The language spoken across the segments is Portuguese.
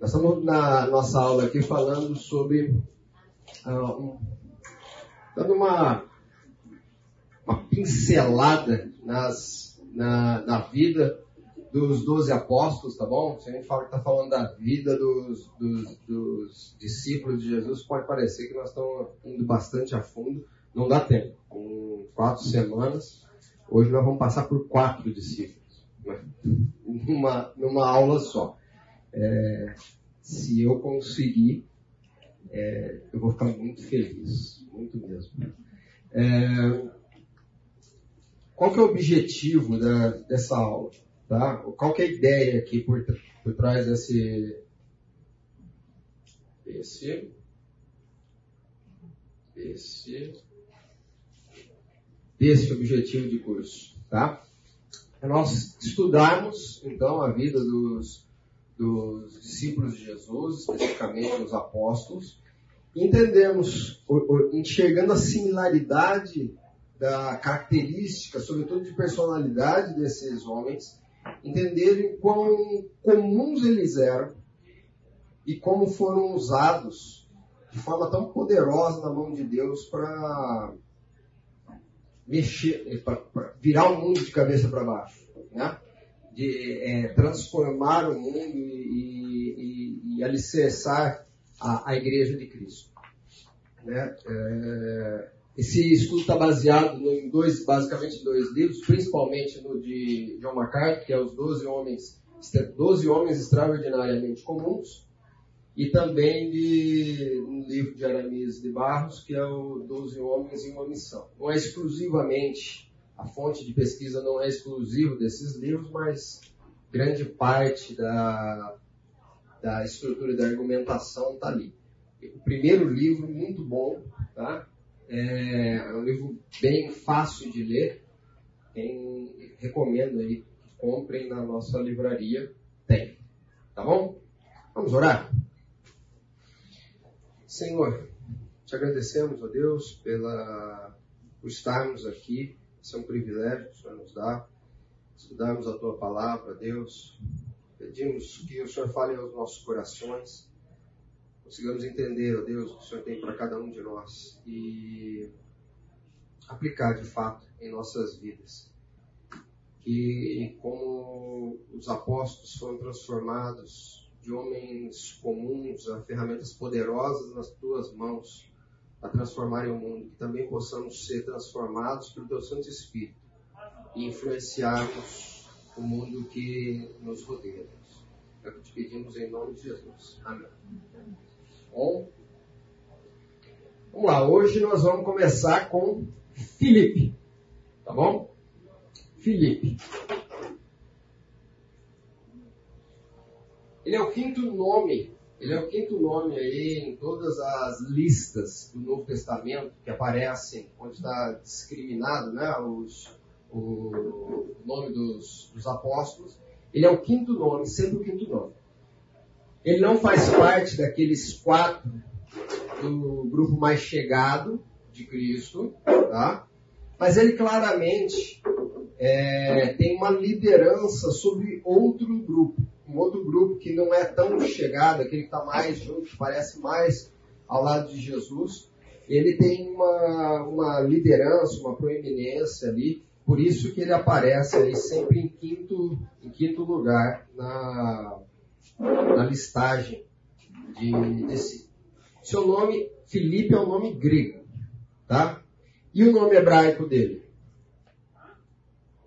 Nós estamos na nossa aula aqui falando sobre. Uh, dando uma, uma pincelada nas, na, na vida dos doze apóstolos, tá bom? Se a gente fala que está falando da vida dos, dos, dos, discípulos de Jesus, pode parecer que nós estamos indo bastante a fundo. Não dá tempo. Com quatro semanas, hoje nós vamos passar por quatro discípulos. Né? Numa, numa aula só. É, se eu conseguir, é, eu vou ficar muito feliz. Muito mesmo. É, qual que é o objetivo da, dessa aula? Tá? Qual que é a ideia aqui por, por trás desse, esse, esse, desse objetivo de curso, tá? É nós estudarmos, então, a vida dos, dos discípulos de Jesus, especificamente os apóstolos, entendermos, enxergando a similaridade da característica, sobretudo de personalidade desses homens, entenderem quão comuns eles eram e como foram usados de forma tão poderosa na mão de Deus para mexer, para virar o mundo de cabeça para baixo, né? De é, transformar o mundo e, e, e alicerçar a, a, Igreja de Cristo. Né? É, esse estudo está baseado em dois, basicamente dois livros, principalmente no de John MacArthur, que é os 12 homens, 12 homens extraordinariamente comuns, e também de um livro de Aramis de Barros, que é o 12 homens em uma missão. Não é exclusivamente, a fonte de pesquisa não é exclusiva desses livros, mas grande parte da, da estrutura da argumentação está ali. O primeiro livro, muito bom, tá? É um livro bem fácil de ler. Recomendo aí que comprem na nossa livraria. Tem. Tá bom? Vamos orar? Senhor, te agradecemos, ó Deus, pela, por estarmos aqui. Isso é um privilégio que o Senhor nos dá. Estudarmos a tua palavra, Deus. Pedimos que o Senhor fale aos nossos corações consigamos entender, ó Deus, o que o Senhor tem para cada um de nós e aplicar de fato em nossas vidas. Que, como os apóstolos foram transformados de homens comuns a ferramentas poderosas nas tuas mãos para transformarem o mundo, que também possamos ser transformados pelo teu Santo Espírito e influenciarmos o mundo que nos rodeia. É o que te pedimos em nome de Jesus. Amém. Bom, vamos lá, hoje nós vamos começar com Felipe, tá bom? Felipe. Ele é o quinto nome, ele é o quinto nome aí em todas as listas do Novo Testamento que aparecem, onde está discriminado né, os, o nome dos, dos apóstolos. Ele é o quinto nome, sempre o quinto nome. Ele não faz parte daqueles quatro do grupo mais chegado de Cristo, tá? mas ele claramente é, tem uma liderança sobre outro grupo, um outro grupo que não é tão chegado, aquele que está mais junto, parece mais ao lado de Jesus. Ele tem uma, uma liderança, uma proeminência ali, por isso que ele aparece sempre em quinto, em quinto lugar na, na listagem de, desse. Seu nome, Felipe, é um nome grego, tá? E o nome hebraico dele?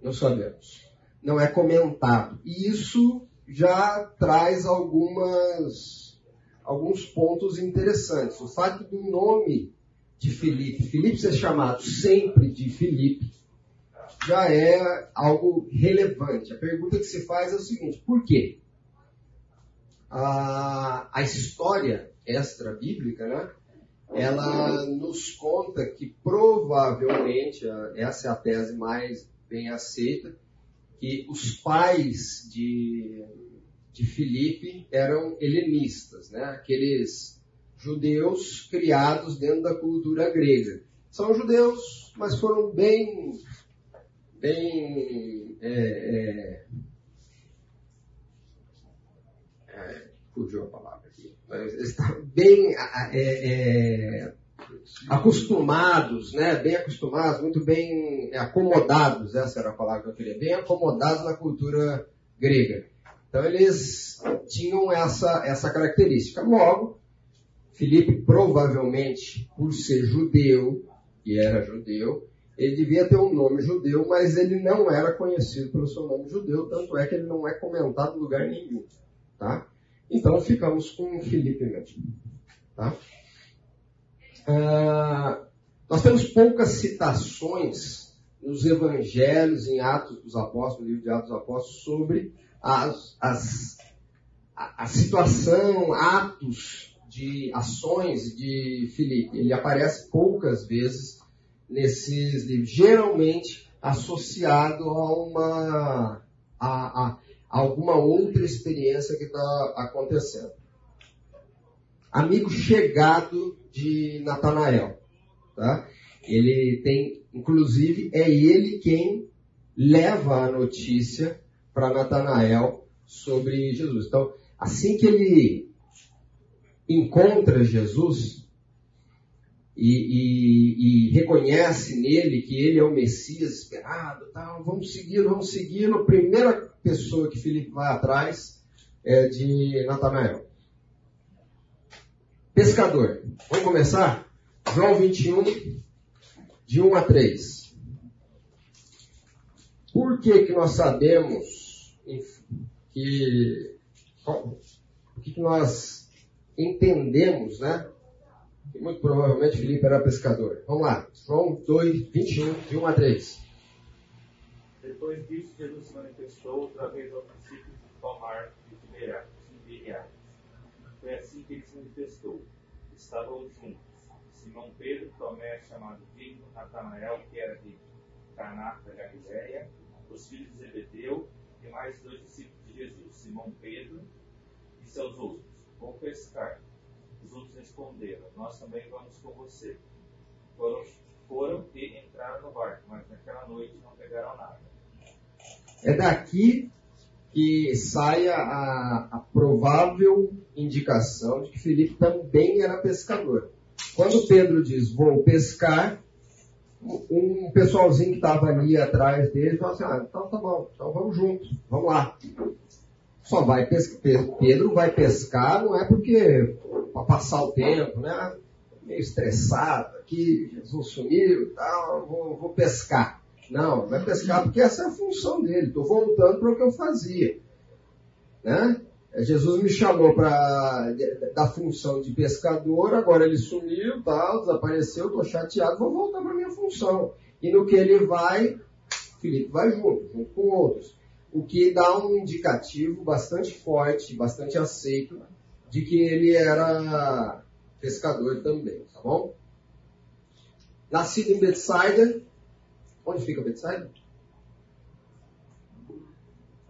Não sabemos. Não é comentado. E isso já traz algumas, alguns pontos interessantes. O fato do nome de Felipe, Felipe ser chamado sempre de Felipe, já é algo relevante. A pergunta que se faz é o seguinte: por quê? a, a história extra-bíblica, né? ela nos conta que provavelmente, essa é a tese mais bem aceita, que os pais de, de Filipe eram helenistas, né? aqueles judeus criados dentro da cultura grega. São judeus, mas foram bem, bem é, é, fugiu a palavra aqui. Mas eles estavam bem é, é, acostumados, né? Bem acostumados, muito bem acomodados, essa era a palavra que eu queria, bem acomodados na cultura grega. Então eles tinham essa, essa característica. Logo, Filipe provavelmente, por ser judeu, e era judeu, ele devia ter um nome judeu, mas ele não era conhecido pelo seu nome judeu, tanto é que ele não é comentado em lugar nenhum. Tá? Então ficamos com Filipe mesmo. Tá? Ah, nós temos poucas citações nos evangelhos, em Atos dos Apóstolos, no livro de Atos dos Apóstolos, sobre as, as, a, a situação, atos de ações de Filipe. Ele aparece poucas vezes nesses livros, geralmente associado a uma a, a, a alguma outra experiência que está acontecendo. Amigo chegado de Natanael, tá? Ele tem, inclusive, é ele quem leva a notícia para Natanael sobre Jesus. Então, assim que ele encontra Jesus e, e, e, reconhece nele que ele é o Messias esperado, tal, vamos seguir, vamos seguir. A primeira pessoa que Filipe vai atrás é de Natanael. Pescador. Vamos começar? João 21, de 1 a 3. Por que, que nós sabemos que. O que, que nós entendemos, né? Que muito provavelmente Filipe era pescador. Vamos lá. João 2, 21, de 1 a 3. Depois disso, Jesus manifestou outra vez ao princípio de tomar de Tiberiades. Foi assim que ele se manifestou. Estavam juntos. Simão Pedro, Tomé, chamado Digo, Natanael, que era de Caná da Galiléia, os filhos de Zebedeu e mais dois discípulos de Jesus, Simão Pedro e seus outros. Vou pescar. Os outros responderam: Nós também vamos com você. Foram, foram e entraram no barco, mas naquela noite não pegaram nada. É daqui que sai a, a provável indicação de que Felipe também era pescador. Quando Pedro diz vou pescar, um pessoalzinho que estava ali atrás dele falou assim, ah, então tá bom, então vamos juntos, vamos lá. Só vai pescar, Pedro vai pescar, não é porque para passar o tempo, né? Meio estressado aqui, Jesus sumiu e tal, vou, vou pescar. Não, vai pescar porque essa é a função dele. Estou voltando para o que eu fazia. Né? Jesus me chamou para da função de pescador, agora ele sumiu, desapareceu, estou chateado, vou voltar para minha função. E no que ele vai, Felipe vai junto, junto com outros. O que dá um indicativo bastante forte, bastante aceito, de que ele era pescador também, tá bom? Nascido em Betsaida, onde fica Betsaida?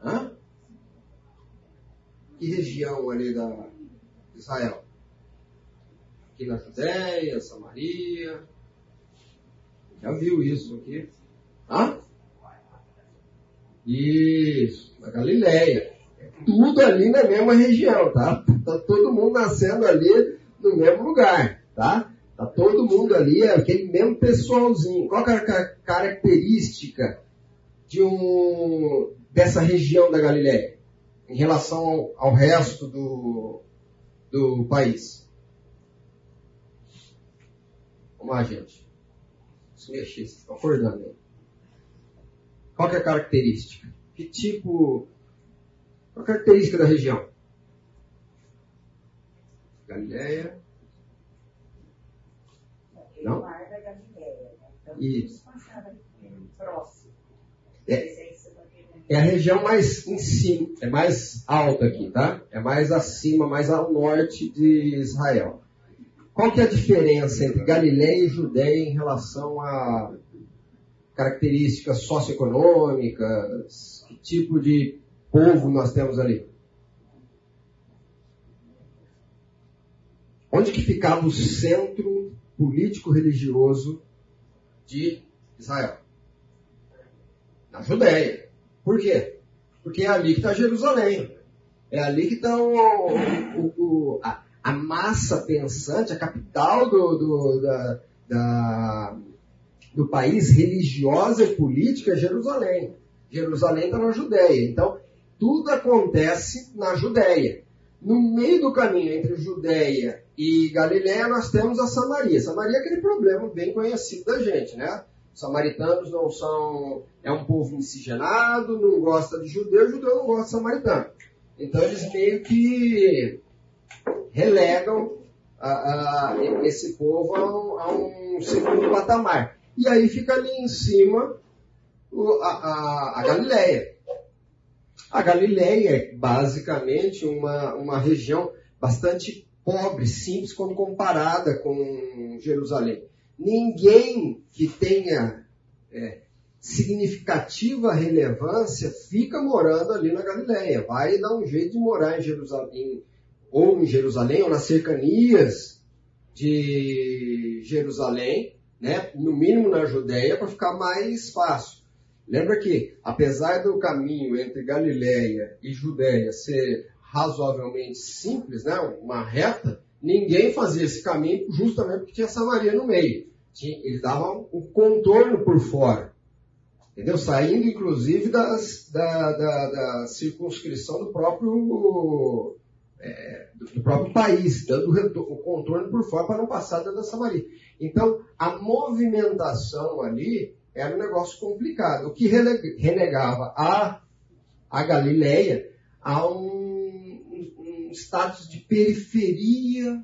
Hã? que região ali da Israel? Aqui na Judéia, Samaria. Já viu isso aqui? Hã? Isso, na Galileia. É tudo ali na mesma região, tá? Tá todo mundo nascendo ali no mesmo lugar, tá? Tá todo mundo ali, é aquele mesmo pessoalzinho. Qual é a característica de um, dessa região da Galileia? em relação ao, ao resto do, do país. Vamos lá, gente. Se mexer, vocês estão acordando aí. Qual é a característica? Que tipo. Qual a característica da região? Galileia. Não? Mar da Galileia. Né? Então, Isso. Próximo. É, é a região mais em cima, é mais alta aqui, tá? É mais acima, mais ao norte de Israel. Qual que é a diferença entre Galiléia e Judéia em relação a características socioeconômicas? Que tipo de povo nós temos ali? Onde que ficava o centro político-religioso de Israel? Na Judéia. Por quê? Porque é ali que está Jerusalém. É ali que está a, a, massa pensante, a capital do, do, da, da, do país religiosa e política é Jerusalém. Jerusalém está na Judéia. Então, tudo acontece na Judéia. No meio do caminho entre Judéia e Galiléia, nós temos a Samaria. Samaria é aquele problema bem conhecido da gente, né? Os samaritanos não são. É um povo miscigenado, não gosta de judeu, judeu não gosta de samaritano. Então eles meio que relegam a, a, esse povo a um, a um, segundo patamar. E aí fica ali em cima o, a, a Galileia. A Galileia é basicamente uma, uma região bastante pobre, simples, quando comparada com Jerusalém. Ninguém que tenha é, significativa relevância fica morando ali na Galileia. Vai dar um jeito de morar em Jerusalém, ou em Jerusalém, ou nas cercanias de Jerusalém, né? no mínimo na Judéia, para ficar mais fácil. Lembra que, apesar do caminho entre Galiléia e Judéia ser razoavelmente simples, né, uma reta, ninguém fazia esse caminho justamente porque tinha Samaria no meio. Ele dava um contorno por fora. Entendeu? Saindo, inclusive, das, da, da, da circunscrição do próprio, é, do próprio país, dando o contorno por fora para não passar da Samaria. Então, a movimentação ali era um negócio complicado, o que renegava a, a Galileia a um, um, status de periferia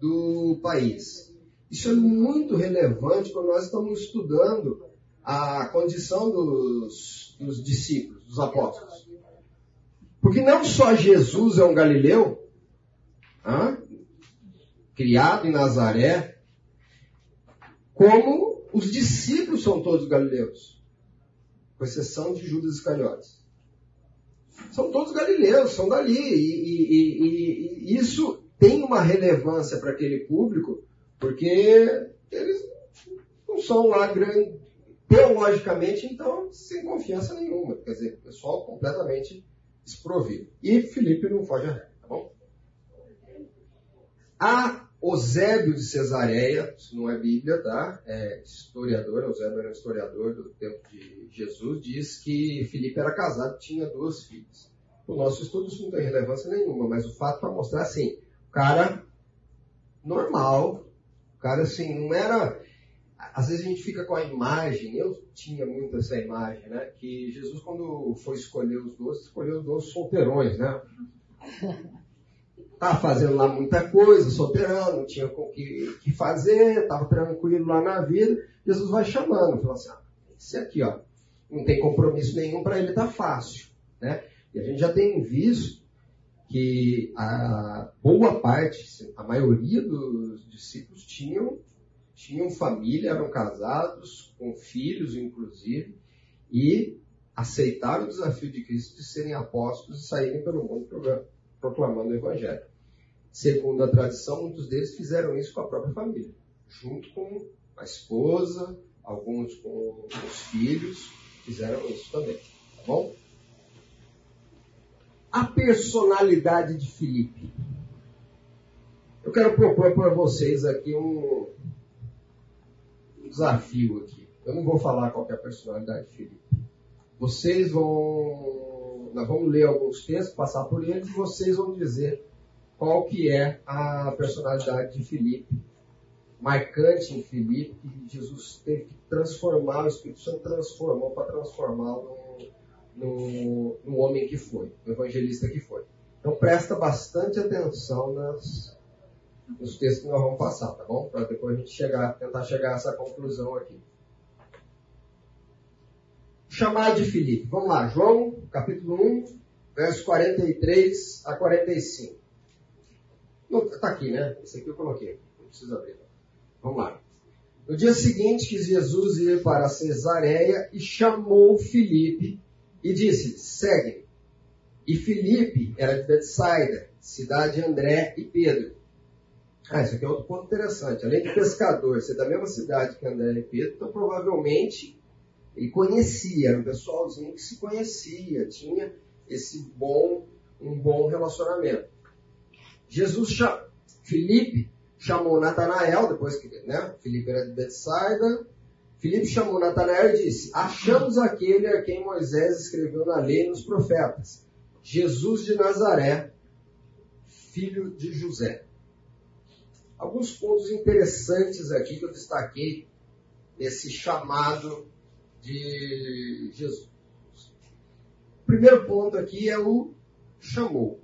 do país. Isso é muito relevante quando nós estamos estudando a condição dos, dos discípulos, dos apóstolos. Porque não só Jesus é um galileu, criado em Nazaré, como os discípulos são todos galileus, com exceção de Judas Iscariotes. São todos galileus, são dali. E, e, e, e isso tem uma relevância para aquele público, porque eles não são lá grandes, teologicamente, então, sem confiança nenhuma. Quer dizer, pessoal completamente desprovido. E Felipe não foge a regra, tá bom? A Osébio de Cesareia, isso não é Bíblia, tá? É historiador, Osébio era um historiador do tempo de Jesus, diz que Filipe era casado e tinha duas filhas. O nosso estudo isso não tem relevância nenhuma, mas o fato para mostrar assim, o cara normal, o cara assim, não era. Às vezes a gente fica com a imagem, eu tinha muito essa imagem, né? Que Jesus, quando foi escolher os doces, escolheu os doces solteirões, né? Estava fazendo lá muita coisa, solteirão, não tinha o que, que fazer, estava tranquilo lá na vida. Jesus vai chamando, falou assim, ah, esse aqui, ó, não tem compromisso nenhum, para ele tá fácil. Né? E a gente já tem visto que a boa parte, a maioria dos discípulos tinham, tinham família, eram casados, com filhos inclusive, e aceitaram o desafio de Cristo de serem apóstolos e saírem pelo mundo proclamando o Evangelho. Segundo a tradição, muitos deles fizeram isso com a própria família, junto com a esposa, alguns com os filhos, fizeram isso também. Tá bom? A personalidade de Filipe. Eu quero propor para vocês aqui um, um desafio aqui. Eu não vou falar qual é a personalidade de Filipe. Vocês vão. Nós vamos ler alguns textos, passar por eles, e vocês vão dizer qual que é a personalidade de Filipe, marcante em Filipe, que Jesus teve que transformar, o Espírito Santo transformou para transformá-lo no, no, homem que foi, no evangelista que foi. Então presta bastante atenção nas, nos textos que nós vamos passar, tá bom? Para depois a gente chegar, tentar chegar a essa conclusão aqui. Chamar de Filipe. Vamos lá, João, capítulo 1, verso 43 a 45. Está aqui, né? Esse aqui eu coloquei. Não precisa abrir. Vamos lá. No dia seguinte quis Jesus ir para Cesareia e chamou Filipe e disse: segue. E Filipe era de Betsaida, cidade de André e Pedro. Ah, isso aqui é outro ponto interessante. Além de pescador, ser da mesma cidade que André e Pedro, então provavelmente ele conhecia, era um pessoalzinho que se conhecia, tinha esse bom um bom relacionamento. Jesus chama, Felipe chamou Natanael, depois que né, Felipe era de Betsaida, Filipe chamou Natanael e disse: Achamos aquele a quem Moisés escreveu na lei e nos profetas, Jesus de Nazaré, filho de José. Alguns pontos interessantes aqui que eu destaquei nesse chamado de Jesus. O primeiro ponto aqui é o chamou.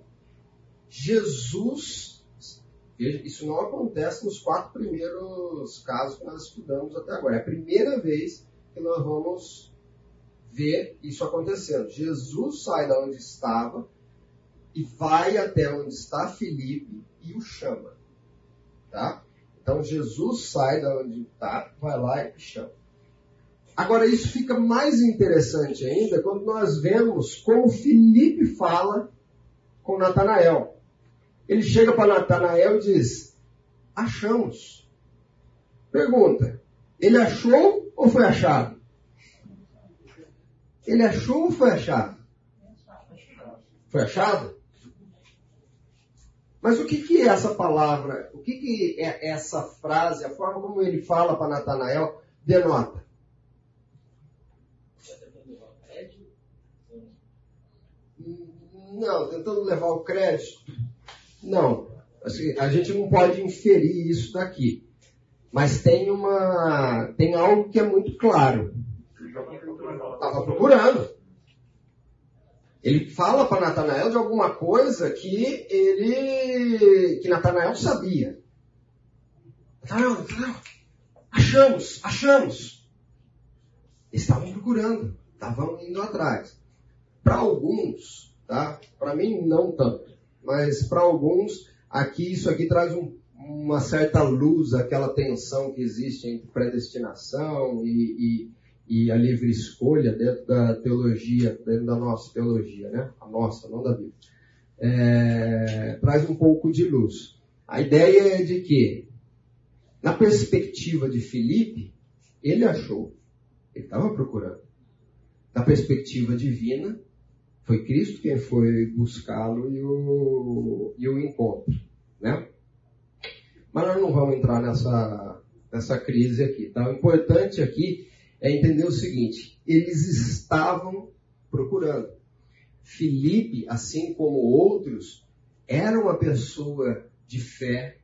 Jesus isso não acontece nos quatro primeiros casos que nós estudamos até agora. É a primeira vez que nós vamos ver isso acontecendo. Jesus sai da onde estava e vai até onde está Felipe e o chama. Tá? Então Jesus sai da onde está, vai lá e chama. Agora isso fica mais interessante ainda quando nós vemos como Felipe fala com Natanael. Ele chega para Natanael e diz: Achamos. Pergunta: Ele achou ou foi achado? Ele achou ou foi achado? Foi achado? Mas o que, que é essa palavra? O que, que é essa frase, a forma como ele fala para Natanael, denota? Não, tentando levar o crédito. Não. Assim, a gente não pode inferir isso daqui. Mas tem uma. tem algo que é muito claro. Estava procurando. Ele fala para Natanael de alguma coisa que ele. que Natanael sabia. Natanael, Natanael, achamos, achamos. Eles estavam procurando, estavam indo atrás. Para alguns, tá? Para mim não tanto mas para alguns, aqui isso aqui traz um, uma certa luz, aquela tensão que existe entre predestinação e, e, e, a livre escolha dentro da teologia, dentro da nossa teologia, né? A nossa, não da Bíblia. É, traz um pouco de luz. A ideia é de que, na perspectiva de Filipe, ele achou, ele estava procurando. Na perspectiva divina, foi Cristo quem foi buscá-lo e o, e o encontro, né? Mas nós não vamos entrar nessa, nessa crise aqui, tá? O importante aqui é entender o seguinte, eles estavam procurando. Filipe, assim como outros, era uma pessoa de fé,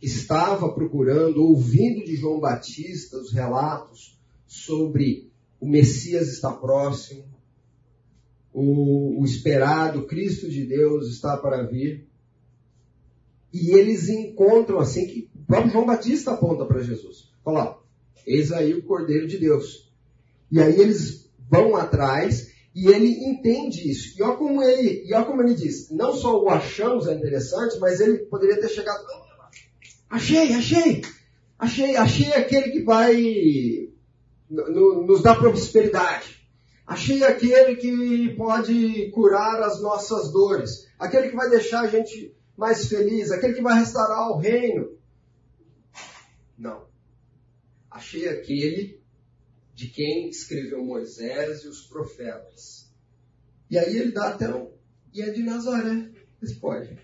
que estava procurando, ouvindo de João Batista os relatos sobre o Messias está próximo, o, o esperado Cristo de Deus está para vir. E eles encontram assim que o próprio João Batista aponta para Jesus. Fala, eis aí o Cordeiro de Deus. E aí eles vão atrás e ele entende isso. E olha como ele, e olha como ele diz, não só o achamos é interessante, mas ele poderia ter chegado, achei, achei, achei, achei aquele que vai nos dar prosperidade. Achei aquele que pode curar as nossas dores, aquele que vai deixar a gente mais feliz, aquele que vai restaurar o reino. Não. Achei aquele de quem escreveu Moisés e os profetas. E aí ele dá até um. E é de Nazaré. Você pode.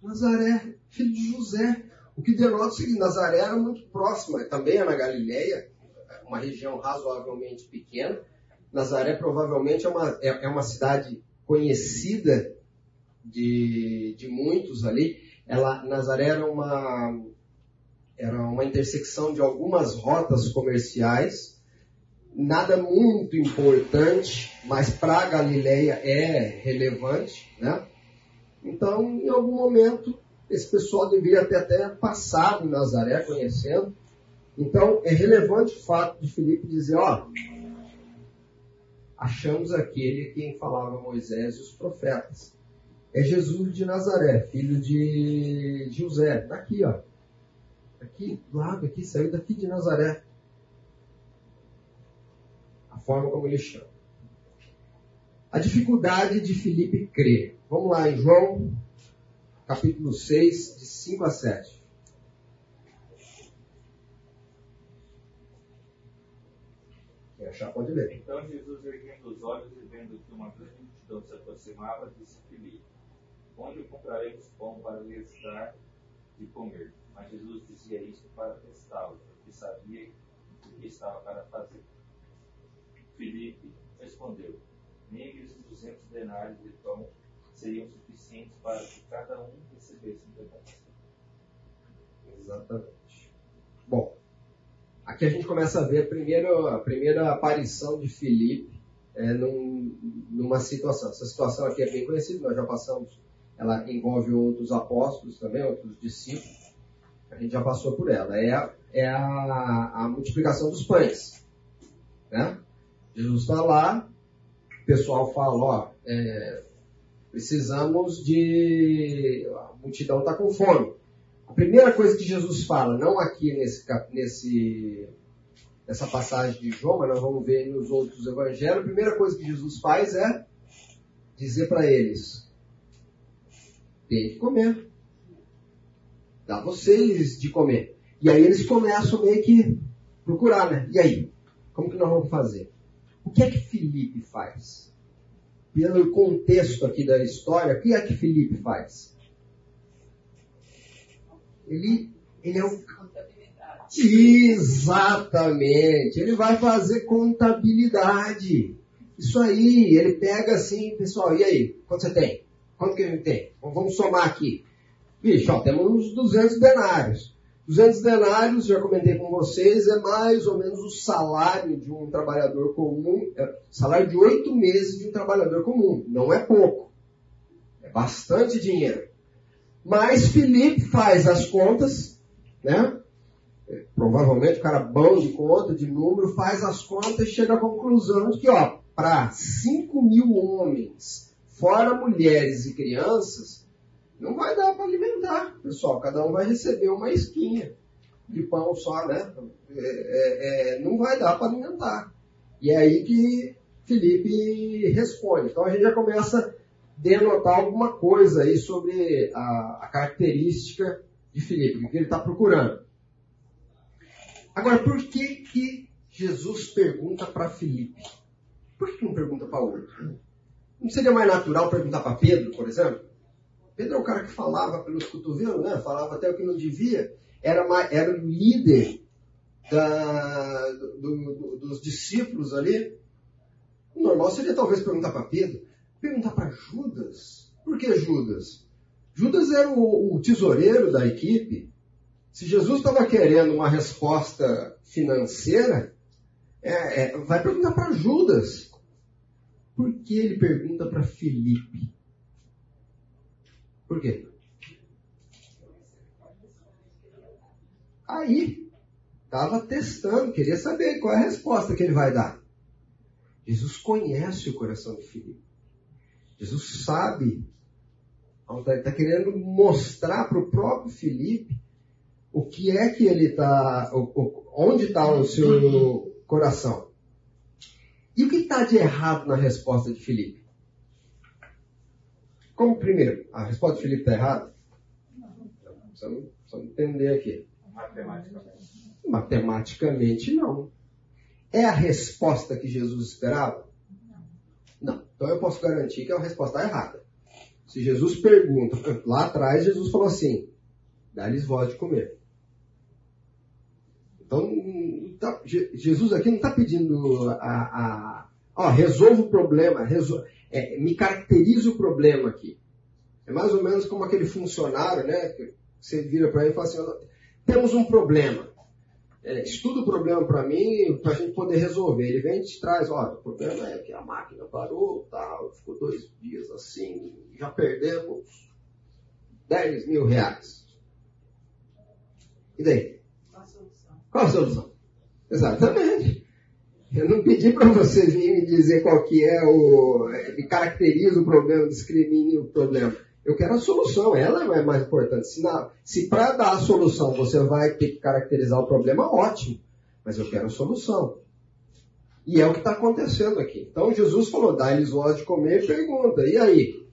Nazaré, filho de José. O que denota o seguinte: Nazaré era muito próxima, também é na Galileia, uma região razoavelmente pequena Nazaré provavelmente é uma, é, é uma cidade conhecida de, de muitos ali. Ela, Nazaré era uma, era uma intersecção de algumas rotas comerciais, nada muito importante, mas para Galileia é relevante, né? Então, em algum momento, esse pessoal deveria ter até passado Nazaré, conhecendo. Então, é relevante o fato de Filipe dizer, ó, achamos aquele quem falava Moisés e os profetas. É Jesus de Nazaré, filho de José. Está aqui, ó. Aqui, do lado, aqui, saiu daqui de Nazaré. A forma como ele chama. A dificuldade de Filipe crer. Vamos lá em João, capítulo 6, de 5 a 7. Achar, pode ler. Então Jesus, erguendo os olhos e vendo que uma grande multidão se aproximava, disse a Filipe: Onde compraremos pão para lhes dar de comer? Mas Jesus dizia isso para testá-lo, porque sabia o que estava para fazer. Filipe respondeu: Nem os duzentos denários de pão seriam suficientes para que cada um recebesse um pedaço. Exatamente. Bom, aqui a gente começa a ver a primeira, a primeira aparição de Filipe é, num, numa situação. Essa situação aqui é bem conhecida, nós já passamos. Ela envolve outros apóstolos também, outros discípulos. A gente já passou por ela. É, a, é a, a multiplicação dos pães. Né? Jesus está lá, o pessoal fala, ó, é, precisamos de. A multidão está com fome. A primeira coisa que Jesus fala, não aqui nesse, nesse, nessa passagem de João, mas nós vamos ver nos outros evangelhos, a primeira coisa que Jesus faz é dizer para eles: tem que comer. Dá vocês de comer. E aí eles começam meio que procurar, né? E aí? Como que nós vamos fazer? O que é que Felipe faz? Pelo contexto aqui da história, o que é que Felipe faz? Ele, ele é o. Exatamente! Ele vai fazer contabilidade. Isso aí, ele pega assim, pessoal, e aí? Quanto você tem? Quanto que a gente tem? Vamos somar aqui. Bicho, ó, temos uns 200 denários. 200 denários, já comentei com vocês, é mais ou menos o salário de um trabalhador comum, é, salário de oito meses de um trabalhador comum. Não é pouco. É bastante dinheiro. Mas Felipe faz as contas, né? É, provavelmente o cara bom de conta, de número, faz as contas e chega à conclusão de que, ó, para 5 mil homens, fora mulheres e crianças, não vai dar para alimentar, pessoal. Cada um vai receber uma esquinha de pão só, né? É, é, é, não vai dar para alimentar. E é aí que Felipe responde. Então a gente já começa denotar alguma coisa aí sobre a, a característica de Felipe, o que ele está procurando. Agora, por que, que Jesus pergunta para Felipe? Por que não pergunta para outro? Não seria mais natural perguntar para Pedro, por exemplo? Pedro é o cara que falava pelos cotovelos, né? falava até o que não devia, era, era o líder da, do, do, dos discípulos ali. O normal seria talvez perguntar para Pedro, perguntar para Judas. Por que Judas? Judas era o, o tesoureiro da equipe. Se Jesus estava querendo uma resposta financeira, é, é, vai perguntar para Judas. Por que ele pergunta para Felipe? Por quê? Aí, estava testando, queria saber qual é a resposta que ele vai dar. Jesus conhece o coração de Filipe. Jesus sabe, está tá querendo mostrar para o próprio Filipe o que é que ele está, onde está o seu coração. E o que está de errado na resposta de Filipe? Como primeiro, a resposta de Felipe está errada? Precisamos, precisamos entender aqui. Matematicamente. Matematicamente, não. É a resposta que Jesus esperava? Então eu posso garantir que a resposta está errada. Se Jesus pergunta, lá atrás Jesus falou assim, dá-lhes voz de comer. Então, tá, Jesus aqui não está pedindo a, a, ó, resolva o problema, é, me caracteriza o problema aqui. É mais ou menos como aquele funcionário, né? Que você vira para ele e fala assim, temos um problema. É, estuda o problema para mim, para a gente poder resolver. Ele vem e te traz, olha, o problema é que a máquina parou, tal, ficou dois dias assim, já perdemos 10 mil reais. E daí? Qual a solução? Qual a solução? Exatamente. Eu não pedi para vocês virem me dizer qual que é o. me caracteriza o problema, discrimine o problema. Eu quero a solução, ela é mais importante. Se, se para dar a solução você vai ter que caracterizar o problema, ótimo. Mas eu quero a solução. E é o que está acontecendo aqui. Então Jesus falou, dá-lhes voz de comer e pergunta, e aí?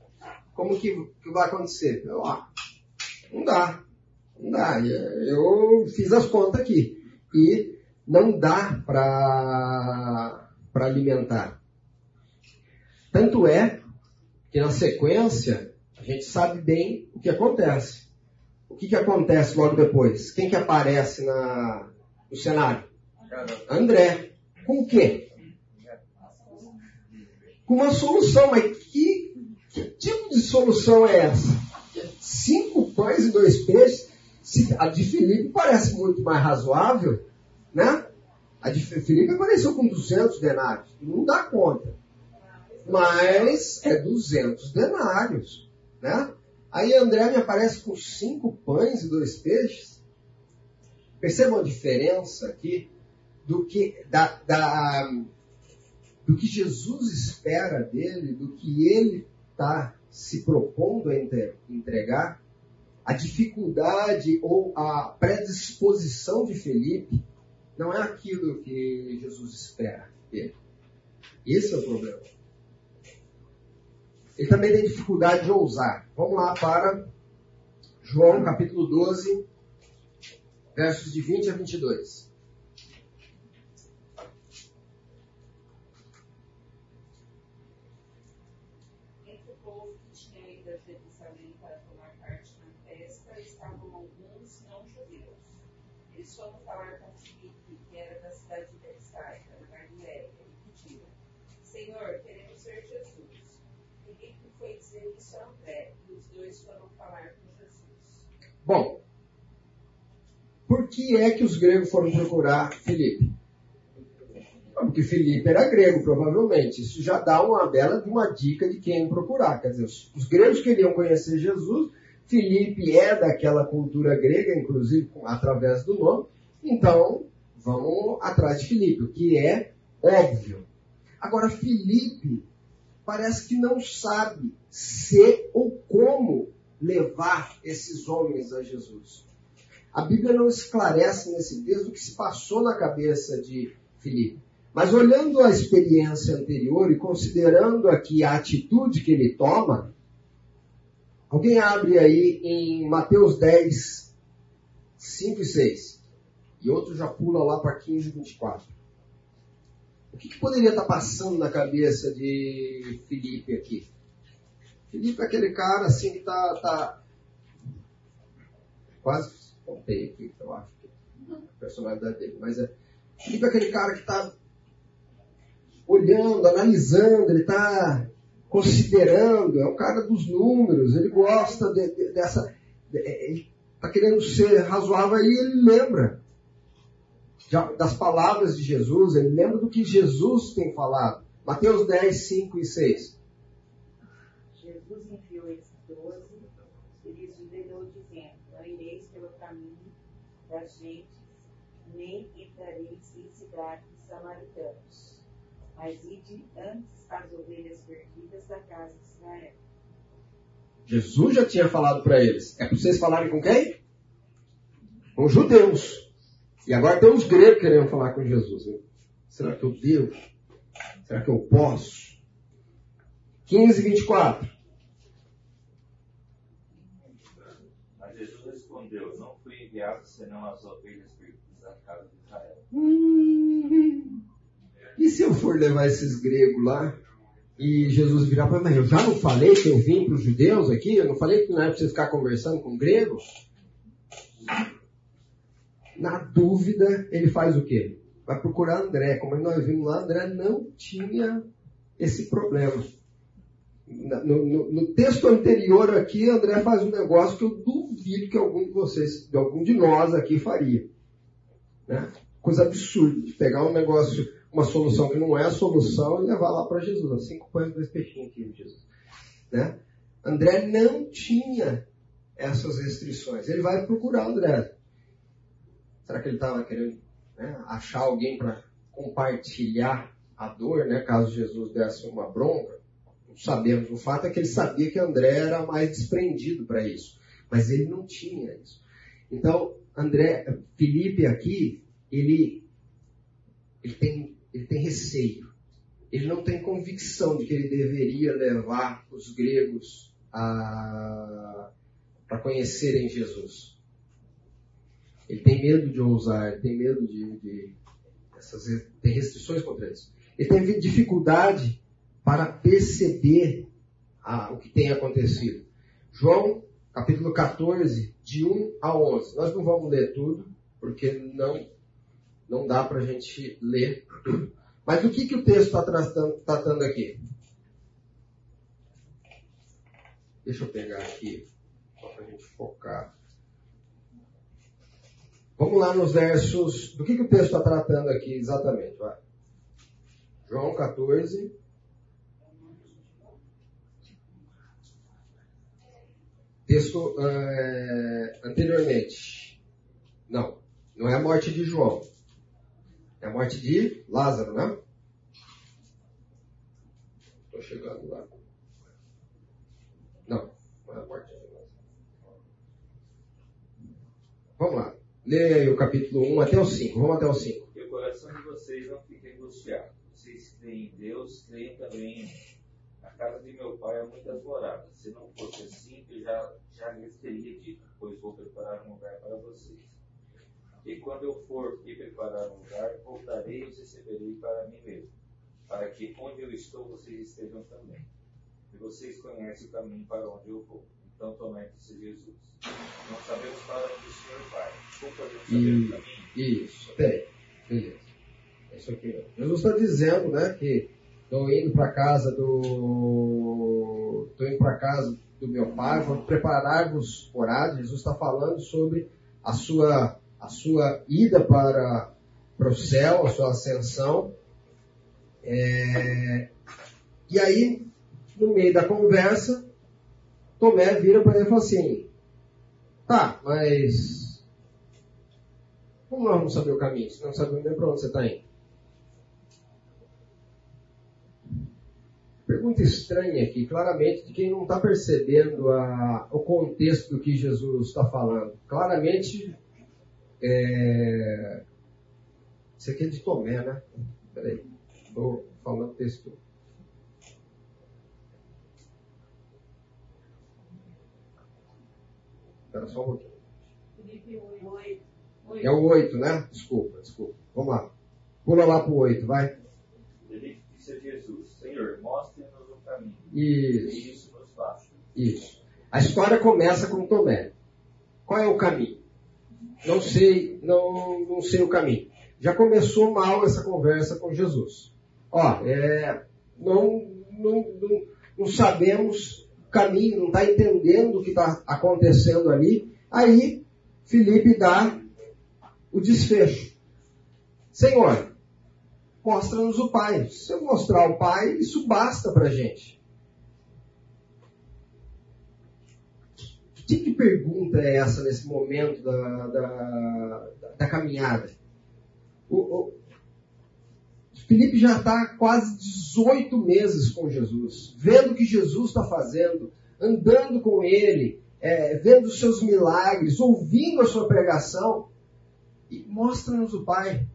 Como que, que vai acontecer? Eu, ah, não dá. Não dá. Eu fiz as contas aqui. E não dá para alimentar. Tanto é que na sequência, gente sabe bem o que acontece. O que, que acontece logo depois? Quem que aparece na, no cenário? André. Com o quê? Com uma solução, mas que, que tipo de solução é essa? Cinco pães e dois peixes? A de Filipe parece muito mais razoável, né? A de Filipe apareceu com 200 denários. Não dá conta. Mas é 200 denários, né? Aí André me aparece com cinco pães e dois peixes. Percebam a diferença aqui do que, da, da, do que Jesus espera dele, do que ele está se propondo a entregar, a dificuldade ou a predisposição de Felipe não é aquilo que Jesus espera dele. Esse é o problema. Ele também tem dificuldade de ousar. Vamos lá para João capítulo 12, versos de 20 a 22. Entre o povo que tinha ido a Jerusalém para tomar parte na festa estavam alguns não-judeus. Eles foram falar com Filipe, que era da cidade de Betsaida, na Galiléia, e pediram: Senhor, queremos ver Jesus foi dizer isso a André, e os dois foram falar com Jesus. Bom, por que é que os gregos foram procurar Filipe? Porque Filipe era grego, provavelmente. Isso já dá uma bela de uma dica de quem procurar. Quer dizer, os, os gregos queriam conhecer Jesus, Filipe é daquela cultura grega, inclusive através do nome, então vão atrás de Filipe, o que é óbvio. Agora, Filipe parece que não sabe se ou como levar esses homens a Jesus. A Bíblia não esclarece nesse texto o que se passou na cabeça de Filipe. Mas olhando a experiência anterior e considerando aqui a atitude que ele toma, alguém abre aí em Mateus 10, 5 e 6. E outro já pula lá para 15 e 24. O que, que, poderia estar passando na cabeça de Felipe aqui? Felipe é aquele cara assim que está. Tá... Quase contei aqui, eu acho, a personalidade dele. Mas é. Felipe é aquele cara que está olhando, analisando, ele está considerando, é um cara dos números, ele gosta de, de, dessa. De, ele está querendo ser razoável e ele lembra das palavras de Jesus, ele lembra do que Jesus tem falado. Mateus 10, 5 e 6. Jesus enviou esses doze e lhes ordenou, dizendo: Não ireis pelo caminho das gentes, nem entrareis em cidades samaritanos, mas ide antes as ovelhas perdidas da casa de Israel. Jesus já tinha falado para eles: É para vocês falarem com quem? Com judeus. E agora tem os gregos querendo falar com Jesus. Né? Será que eu devo? Será que eu posso? 15 e 24. Mas Jesus respondeu: Enviado senão as ovelhas perdidas da casa de Israel. Hum, e se eu for levar esses gregos lá e Jesus virar para mim, eu já não falei que eu vim para os judeus aqui? Eu não falei que não é para você ficar conversando com gregos? Na dúvida, ele faz o quê? Vai procurar André. Como nós vimos lá, André não tinha esse problema. No, no, texto anterior aqui, André faz um negócio que eu duvido que algum de vocês, de algum de nós aqui faria. Né? Coisa absurda, de pegar um negócio, uma solução que não é a solução e levar lá para Jesus. Cinco pães dois peixinhos aqui, Jesus. Né? André não tinha essas restrições. Ele vai procurar André. Será que ele estava querendo né, achar alguém para compartilhar a dor, né, caso Jesus desse uma bronca? Sabemos. O fato é que ele sabia que André era mais desprendido para isso. Mas ele não tinha isso. Então, André, Felipe aqui, ele, ele, tem, ele tem receio. Ele não tem convicção de que ele deveria levar os gregos para conhecerem Jesus. Ele tem medo de ousar, ele tem medo de, de essas, tem restrições contra isso. Ele tem dificuldade para perceber o que tem acontecido. João, capítulo 14, de 1 a 11. Nós não vamos ler tudo, porque não, não dá para a gente ler tudo. Mas o que, que o texto está tratando, tratando aqui? Deixa eu pegar aqui, só para a gente focar. Vamos lá nos versos. Do que, que o texto está tratando aqui exatamente? Vai. João 14. Texto é, anteriormente. Não, não é a morte de João. É a morte de Lázaro, né? Estou chegando lá. Não, não é a morte de Lázaro. Vamos lá. Leia o capítulo 1 até o 5. Vamos até o 5. E o coração de vocês não fique angustiado. Vocês creem em Deus, creem também em mim. A casa de meu pai é muitas moradas. Se não fosse assim, eu já, já lhes teria dito, pois vou preparar um lugar para vocês. E quando eu for e preparar um lugar, voltarei e os receberei para mim mesmo, para que onde eu estou, vocês estejam também. E vocês conhecem o caminho para onde eu vou. Então tomai se Jesus. Não sabemos para onde o Senhor vai. Como podemos saber o caminho? Isso, até Beleza. É isso aqui. Jesus está dizendo, né, que estou indo para casa do. Estou indo para casa do meu pai, vou preparar-vos morada. Jesus está falando sobre a sua, a sua ida para, para o céu, a sua ascensão. É... E aí, no meio da conversa, Tomé vira para ele e fala assim: Tá, mas. Como nós vamos saber o caminho? Se não sabemos nem para onde você está indo. Pergunta estranha aqui, claramente, de quem não está percebendo a, o contexto do que Jesus está falando. Claramente, é... isso aqui é de Tomé, né? Peraí, estou falando texto. Espera só um pouquinho. É o 8, né? Desculpa, desculpa. Vamos lá. Pula lá para o 8, vai. Disse a Jesus, Senhor, mostre-nos o caminho. Isso. E isso nos basta. Isso. A história começa com Tomé. Qual é o caminho? Não sei, não, não sei o caminho. Já começou mal essa conversa com Jesus. Ó, é, não, não, não, não sabemos o caminho, não está entendendo o que está acontecendo ali. Aí, Felipe dá o desfecho. Senhor, mostra-nos o Pai. Se eu mostrar o Pai, isso basta para a gente. Que, que pergunta é essa nesse momento da, da, da caminhada? O, o Felipe já está quase 18 meses com Jesus, vendo o que Jesus está fazendo, andando com ele, é, vendo os seus milagres, ouvindo a sua pregação, e mostra-nos o Pai.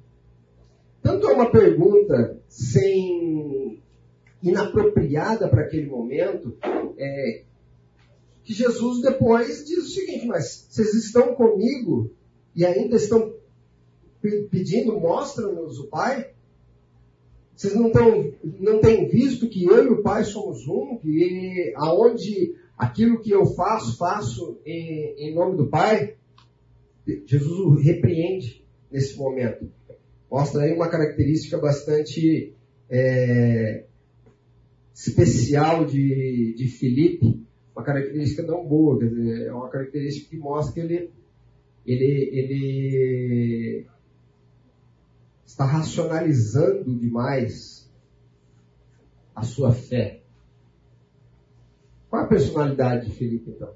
Tanto é uma pergunta sem inapropriada para aquele momento, é, que Jesus depois diz o seguinte, mas vocês estão comigo e ainda estão pedindo, mostra-nos o Pai? Vocês não, tão, não têm visto que eu e o Pai somos um? Que aonde aquilo que eu faço, faço em, em nome do Pai? Jesus o repreende nesse momento. Mostra aí uma característica bastante é, especial de, de Filipe, uma característica não boa, quer dizer, é uma característica que mostra que ele, ele, ele está racionalizando demais a sua fé. Qual a personalidade de Felipe, então?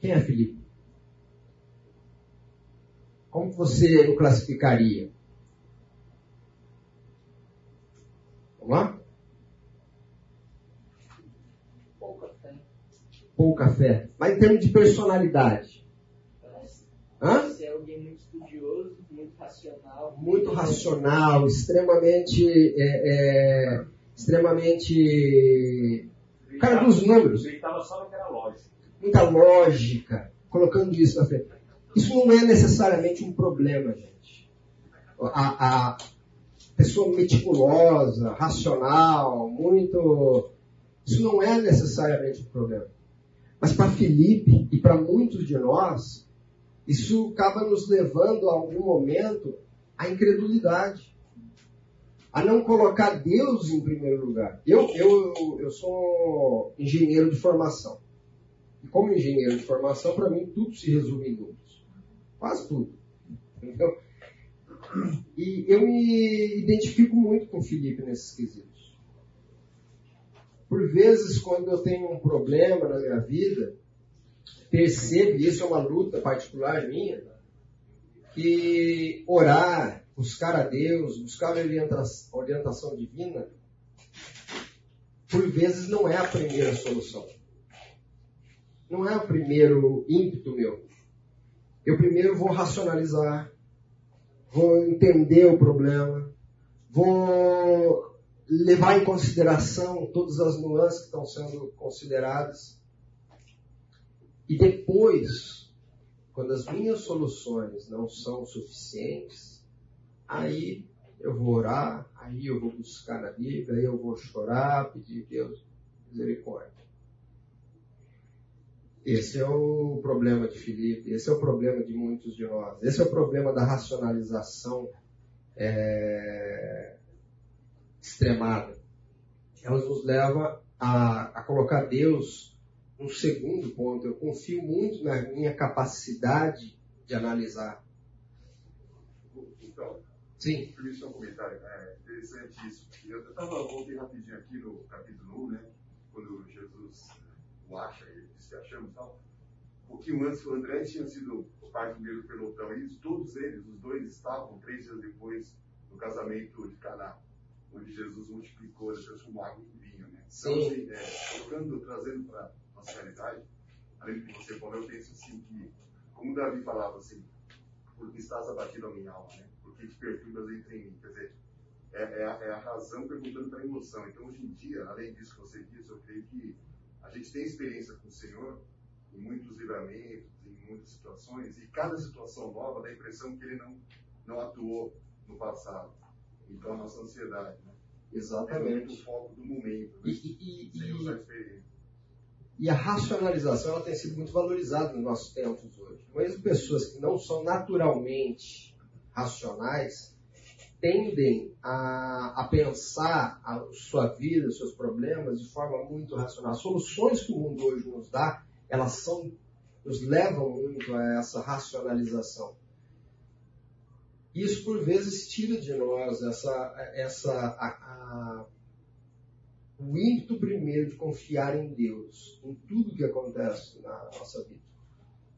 Quem é Felipe? Como você o classificaria? Vamos lá? Pouca fé. Pouca fé. Mas em termos de personalidade. Hã? Você é alguém muito estudioso, muito racional. Muito racional, extremamente. É, é, extremamente. Cara dos números. Ele estava só naquela lógica. Muita lógica. Colocando isso na frente. Isso não é necessariamente um problema, gente. A, a pessoa meticulosa, racional, muito. Isso não é necessariamente um problema. Mas para Felipe e para muitos de nós, isso acaba nos levando a algum momento à incredulidade. A não colocar Deus em primeiro lugar. Eu, eu, eu sou engenheiro de formação. E como engenheiro de formação, para mim tudo se resume em números. Quase tudo. Entendeu? E eu me identifico muito com o Felipe nesses quesitos. Por vezes, quando eu tenho um problema na minha vida, percebo, e isso é uma luta particular minha, que orar, buscar a Deus, buscar a orientação divina, por vezes não é a primeira solução. Não é o primeiro ímpeto meu. Eu primeiro vou racionalizar, vou entender o problema, vou levar em consideração todas as nuances que estão sendo consideradas. E depois, quando as minhas soluções não são suficientes, aí eu vou orar, aí eu vou buscar na Bíblia, aí eu vou chorar, pedir Deus misericórdia. Esse é o problema de Filipe, esse é o problema de muitos de nós, esse é o problema da racionalização é, extremada. Ela nos leva a, a colocar Deus no segundo ponto. Eu confio muito na minha capacidade de analisar. Então, Sim. Permite um comentário. É interessante isso. Eu estava voltei rapidinho aqui no capítulo 1, né? Quando Jesus o acha, ele disse que achamos tal. Um pouquinho antes, o André tinha sido parte do mesmo pelotão. E todos eles, os dois, estavam três dias depois do casamento de Caná, onde Jesus multiplicou, transformou água em vinho. Né? Então, Sim. assim, é, tocando, trazendo para a nossa realidade, além do que você falou, eu penso assim que, como Davi falava assim, porque estás abatido a minha alma, né? Porque te perturbas entre mim. Quer dizer, é, é, a, é a razão perguntando para a emoção. Então, hoje em dia, além disso que você disse, eu creio que a gente tem experiência com o Senhor em muitos livramentos, em muitas situações, e cada situação nova dá a impressão que ele não, não atuou no passado. Então, a nossa ansiedade, né? É muito o Exatamente. foco do momento, E, né? e- e- e- a. E a racionalização ela tem sido muito valorizada nos nossos tempos hoje. Mesmo pessoas que não são naturalmente racionais tendem a, a pensar a sua vida, seus problemas de forma muito racional. As soluções que o mundo hoje nos dá, elas são, nos levam muito a essa racionalização. Isso por vezes tira de nós essa, essa a- a, o ímpeto primeiro de confiar em Deus, em tudo que acontece na nossa vida.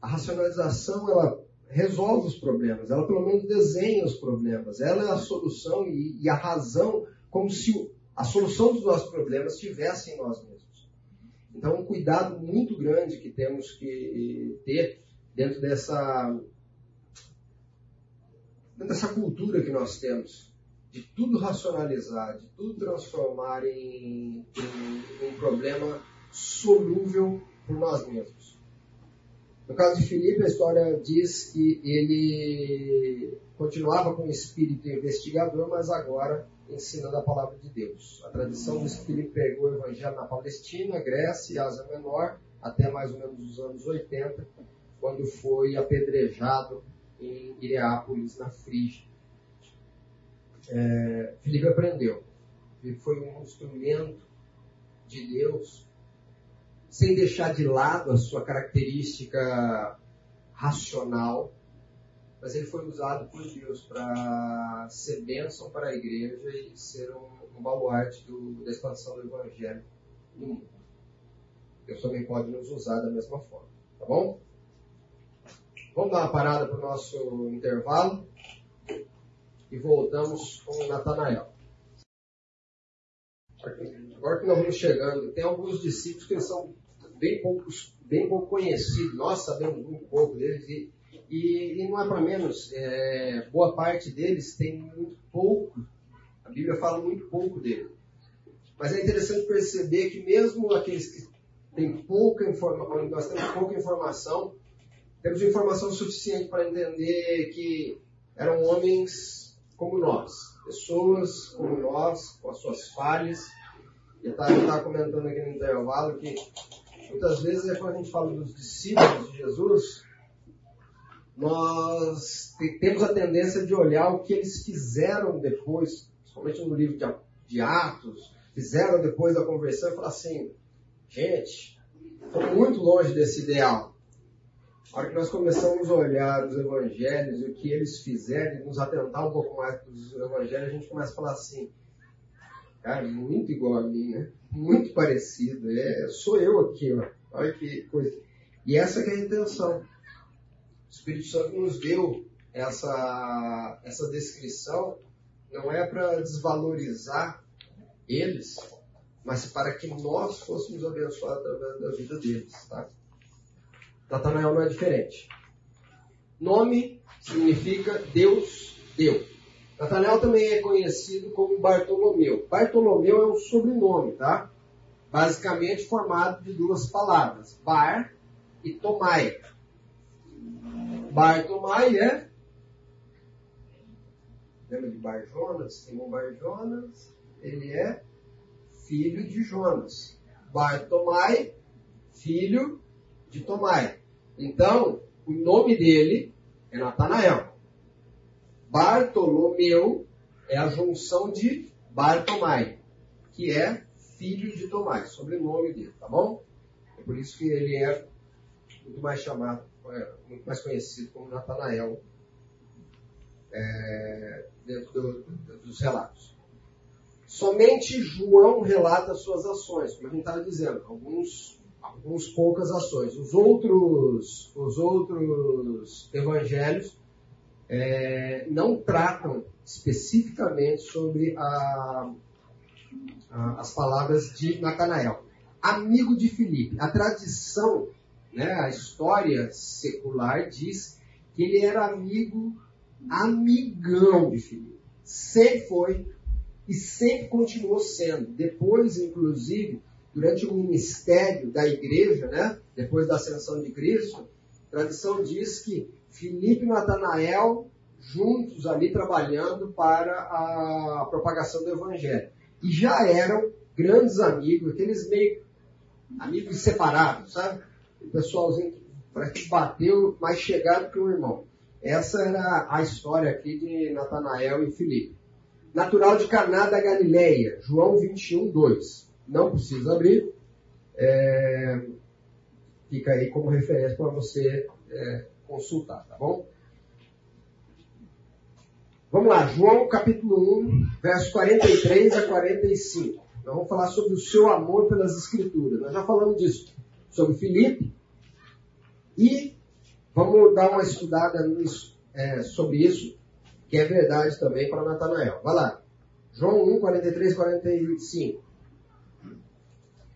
A racionalização, ela resolve os problemas, ela pelo menos desenha os problemas, ela é a solução e, e a razão, como se a solução dos nossos problemas estivesse em nós mesmos. Então, um cuidado muito grande que temos que ter dentro dessa, dentro dessa cultura que nós temos, de tudo racionalizar, de tudo transformar em, em um problema solúvel por nós mesmos. No caso de Filipe, a história diz que ele continuava com o espírito investigador, mas agora ensinando a palavra de Deus. A tradição diz que Filipe pregou o evangelho na Palestina, Grécia e Ásia Menor, até mais ou menos os anos 80, quando foi apedrejado em Ireápolis, na Frígia. É, Filipe aprendeu. Filipe foi um instrumento de Deus sem deixar de lado a sua característica racional, mas ele foi usado por Deus para ser bênção para a igreja e ser um, um baluarte do, da expansão do evangelho no mundo. Deus também pode nos usar da mesma forma, tá bom? Vamos dar uma parada para o nosso intervalo e voltamos com o Natanael. Agora que nós vamos chegando, tem alguns discípulos que são bem, poucos, bem pouco conhecidos, nós sabemos muito pouco deles, e, e, e não é para menos, é, boa parte deles tem muito pouco, a Bíblia fala muito pouco dele. Mas é interessante perceber que mesmo aqueles que têm pouca informação, nós temos pouca informação, temos informação suficiente para entender que eram homens como nós, pessoas como nós, com as suas falhas. Eu estava comentando aqui no intervalo que muitas vezes é quando a gente fala dos discípulos de Jesus, nós temos a tendência de olhar o que eles fizeram depois, principalmente no livro de, de Atos, fizeram depois da conversão e falar assim, gente, estou muito longe desse ideal. A hora que nós começamos a olhar os evangelhos e o que eles fizeram, e nos atentar um pouco mais dos evangelhos, a gente começa a falar assim, cara, muito igual a mim, né? Muito parecido. É, sou eu aqui, ó. Olha que coisa. E essa que é a intenção. O Espírito Santo nos deu essa, essa descrição, não é para desvalorizar eles, mas para que nós fôssemos abençoados através da vida deles, tá? Natanael não é diferente. Nome significa Deus deu. Natanael também é conhecido como Bartolomeu. Bartolomeu é um sobrenome, tá? Basicamente formado de duas palavras, Bar e Tomai. Bartomai é. Lembra de Bar Jonas? Simão Bar Jonas? Ele é filho de Jonas. Bartomai, filho de Tomai. Então, o nome dele é Natanael. Bartolomeu é a junção de Bartomai, que é filho de Tomai, sobrenome dele, tá bom? É por isso que ele é muito mais chamado, é, muito mais conhecido como Natanael é, dentro do, do, dos relatos. Somente João relata suas ações, como a gente estava dizendo, alguns algumas poucas ações. Os outros, os outros evangelhos é, não tratam especificamente sobre a, a, as palavras de Natanael. Amigo de Filipe. A tradição, né, a história secular diz que ele era amigo, amigão de Filipe. Sempre foi e sempre continuou sendo. Depois, inclusive, durante o ministério da igreja, né, depois da ascensão de Cristo, a tradição diz que Filipe e Natanael juntos ali trabalhando para a propagação do evangelho. E já eram grandes amigos, aqueles meio amigos separados, sabe? O pessoalzinho parece que bateu mais chegado que um irmão. Essa era a história aqui de Natanael e Filipe. Natural de Caná da Galileia, João 21, 2 não precisa abrir. É, fica aí como referência para você é, consultar, tá bom? Vamos lá, João capítulo 1, verso 43 a 45. Nós vamos falar sobre o seu amor pelas Escrituras. Nós já falamos disso, sobre Filipe. E vamos dar uma estudada nisso, é, sobre isso, que é verdade também para Natanael. Vai lá. João 1, 43 e 45.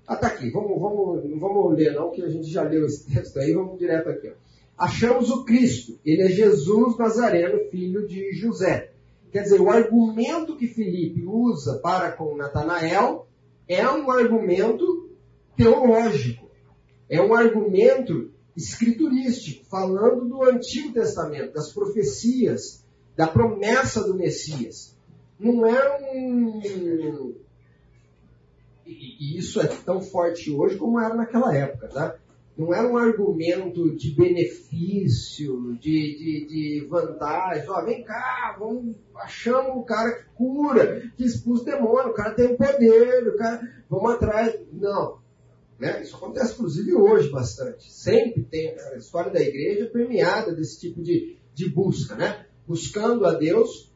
Ah, tá aqui. Vamos, vamos, não vamos ler não, que a gente já leu esse texto aí. Vamos direto aqui. Ó. Achamos o Cristo. Ele é Jesus Nazareno, filho de José. Quer dizer, o argumento que Felipe usa para com Natanael é um argumento teológico. É um argumento escriturístico, falando do Antigo Testamento, das profecias, da promessa do Messias. Não é um, e, isso é tão forte hoje como era naquela época, tá? Não era um argumento de benefício, de, de, de vantagem. Ó, vem cá, vamos, achamos o cara que cura, que expulsa demônio, o cara tem poder, o cara, vamos atrás. Não. Né? Isso acontece, inclusive, hoje bastante. Sempre tem a história da igreja permeada desse tipo de, de busca, né? Buscando a Deus,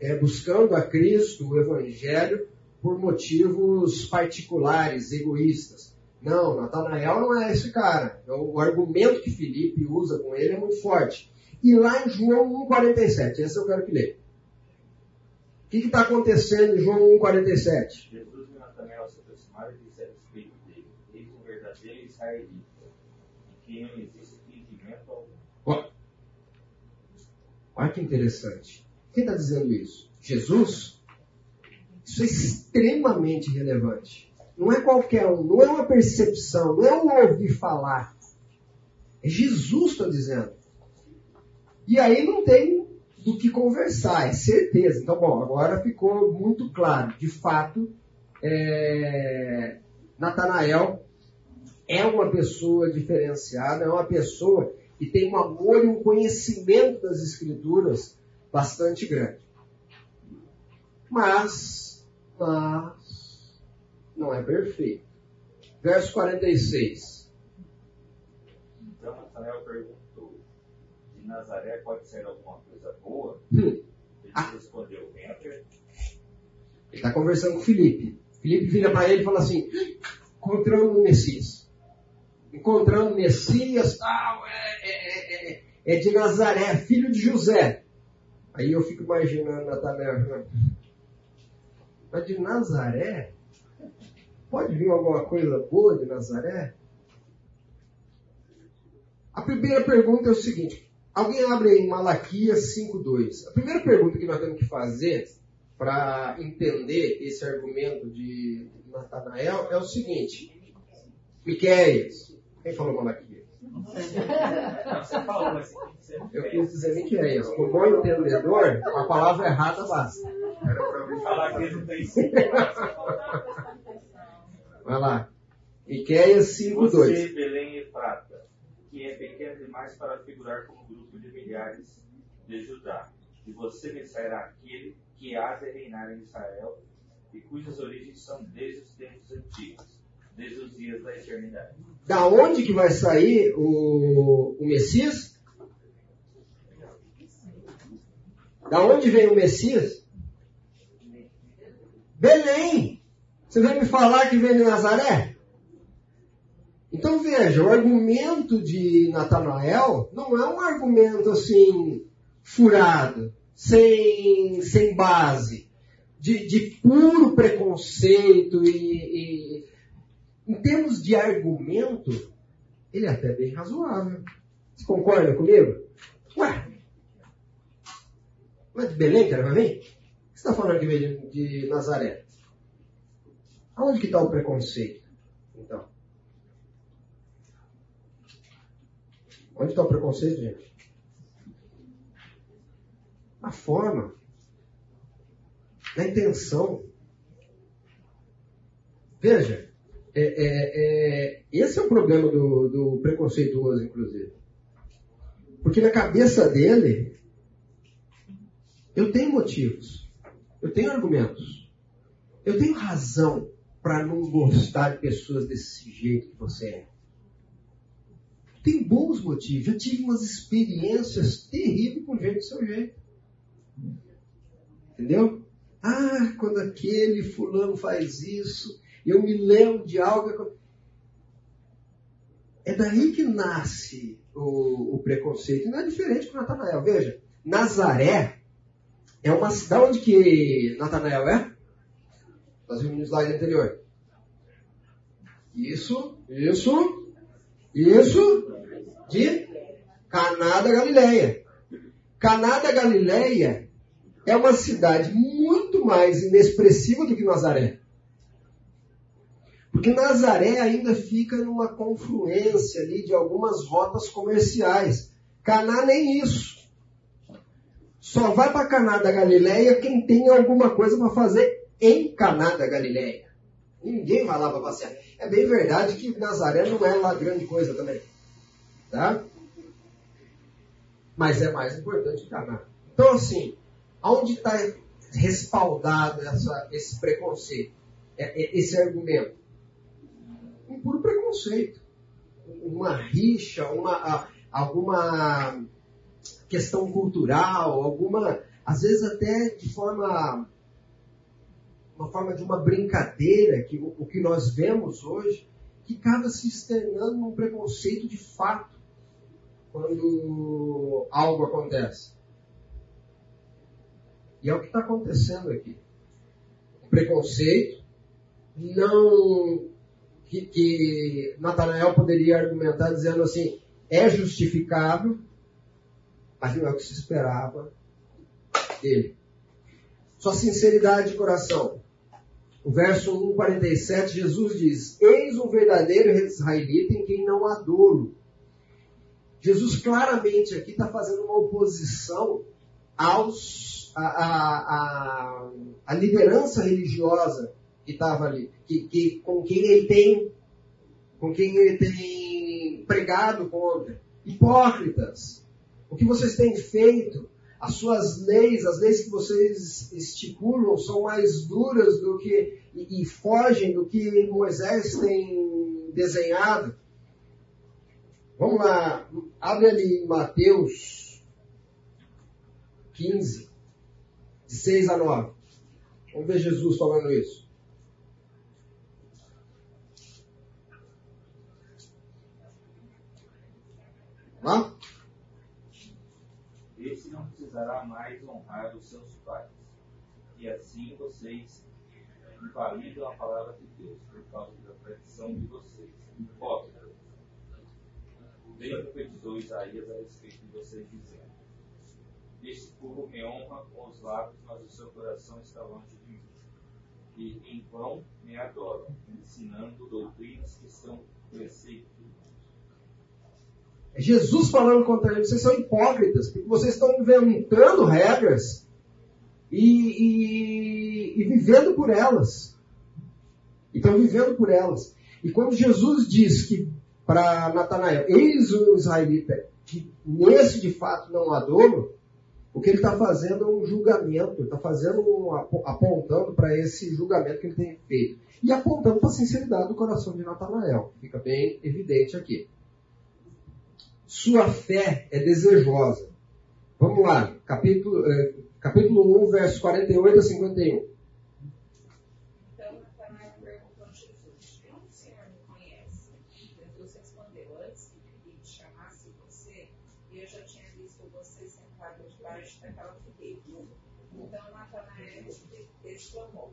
é, buscando a Cristo, o Evangelho, por motivos particulares, egoístas. Não, Natanael não é esse cara. Então, o argumento que Felipe usa com ele é muito forte. E lá em João 1,47, esse eu quero que lê. O que está acontecendo em João 1,47? Jesus e Natanael se aproximaram e disseram respeito dele: Eis um verdadeiro israelita, em quem não existe impedimento algum. Olha que interessante. Quem está dizendo isso? Jesus? Isso é extremamente relevante. Não é qualquer um, não é uma percepção, não é um ouvir falar. É Jesus está dizendo. E aí não tem do que conversar, é certeza. Então, bom, agora ficou muito claro. De fato, é... Natanael é uma pessoa diferenciada, é uma pessoa que tem um amor e um conhecimento das Escrituras bastante grande. Mas, mas, não é perfeito. Verso 46. Então Natanael perguntou: de Nazaré pode ser alguma coisa boa? Hum. Ele Ah. respondeu: Entra. Ele está conversando com Felipe. Felipe vira para ele e fala assim: encontrando o Messias. Encontrando o Messias, tal, é, é, é, é de Nazaré, filho de José. Aí eu fico imaginando Natanael. Mas de Nazaré? Pode vir alguma coisa boa de Nazaré? A primeira pergunta é o seguinte: alguém abre em Malaquias 5,2. A primeira pergunta que nós temos que fazer para entender esse argumento de Natanael é o seguinte: Miquéias. Quem falou Malaquias? Eu quis dizer Miquéias. Como bom entendedor, a palavra errada basta. Era pra mim Falar que não tem Vai lá. Miquéias 5,2. Você, Belém e Prata, que é pequeno demais para figurar como grupo de milhares de Judá. E você me sairá aquele que há de reinar em Israel e cujas origens são desde os tempos antigos, desde os dias da eternidade. Da onde que vai sair o, o Messias? Da onde vem o Messias? Belém! Você vai me falar que vem de Nazaré? Então veja, o argumento de Natanael não é um argumento assim furado, sem, sem base, de, de puro preconceito e, e em termos de argumento, ele é até bem razoável. Você concorda comigo? Ué, mas de Belém que era pra mim? O que você está falando que veio de, de Nazaré? Aonde que está o preconceito? Então. Onde está o preconceito, gente? Na forma. Na intenção. Veja, é, é, é, esse é o problema do, do preconceituoso, inclusive. Porque na cabeça dele, eu tenho motivos, eu tenho argumentos, eu tenho razão para não gostar de pessoas desse jeito que você é. Tem bons motivos. Eu tive umas experiências terríveis com gente do seu jeito. Entendeu? Ah, quando aquele fulano faz isso, eu me lembro de algo. É daí que nasce o, o preconceito. Não é diferente com Natanael. Veja, Nazaré é uma cidade onde que Natanael é? Vimos no slide anterior. Isso, isso, isso de Caná da Galileia. Caná da Galileia é uma cidade muito mais inexpressiva do que Nazaré. Porque Nazaré ainda fica numa confluência ali de algumas rotas comerciais. Caná nem isso. Só vai para Caná da Galileia quem tem alguma coisa para fazer em Caná da Galileia. Ninguém vai lá para passear. É bem verdade que Nazaré não é lá grande coisa também. Tá? Mas é mais importante Caná. Então assim, aonde está respaldado essa, esse preconceito? É- é- esse argumento? Um puro preconceito. Uma rixa, uma, alguma questão cultural, alguma, às vezes até de forma, uma forma de uma brincadeira, que o, o que nós vemos hoje, que acaba se externando num preconceito de fato quando algo acontece. E é o que está acontecendo aqui. O preconceito não que, que Natanael poderia argumentar dizendo assim, é justificável, mas não é o que se esperava dele. Sua sinceridade de coração. O verso 1,47, Jesus diz: Eis um verdadeiro israelita em quem não há dolo. Jesus claramente aqui está fazendo uma oposição aos, a, a, a, a liderança religiosa que estava ali, que, que, com quem ele tem com quem ele tem pregado contra. Hipócritas. O que vocês têm feito? As suas leis, as leis que vocês estipulam, são mais duras do que e, e fogem do que Moisés tem desenhado. Vamos lá, abre ali Mateus 15, de 6 a 9. Vamos ver Jesus falando isso. Lá? Precisará mais honrar os seus pais. E assim vocês invalidam a palavra de Deus por causa da tradição de vocês. Hipócritas. Bem profetizou Isaías a respeito de vocês, dizendo: Este povo me honra com os lábios, mas o seu coração está longe de mim. E em vão me adoram, ensinando doutrinas que são preceitos Jesus falando contra eles, vocês são hipócritas, porque vocês estão inventando regras e, e, e vivendo por elas. E estão vivendo por elas. E quando Jesus diz que para Natanael, eis o israelita que nesse de fato não há dono, o que ele está fazendo é um julgamento, ele está fazendo um, apontando para esse julgamento que ele tem feito. E apontando para a sinceridade do coração de Natanael. Fica bem evidente aqui. Sua fé é desejosa. Vamos lá, capítulo, eh, capítulo 1, verso 48 a 51. Então Natanael perguntou a Jesus: onde o Senhor me conhece? Jesus respondeu: Antes que te chamasse você, eu já tinha visto você sentado debaixo daquela figueira. Então Natanael exclamou: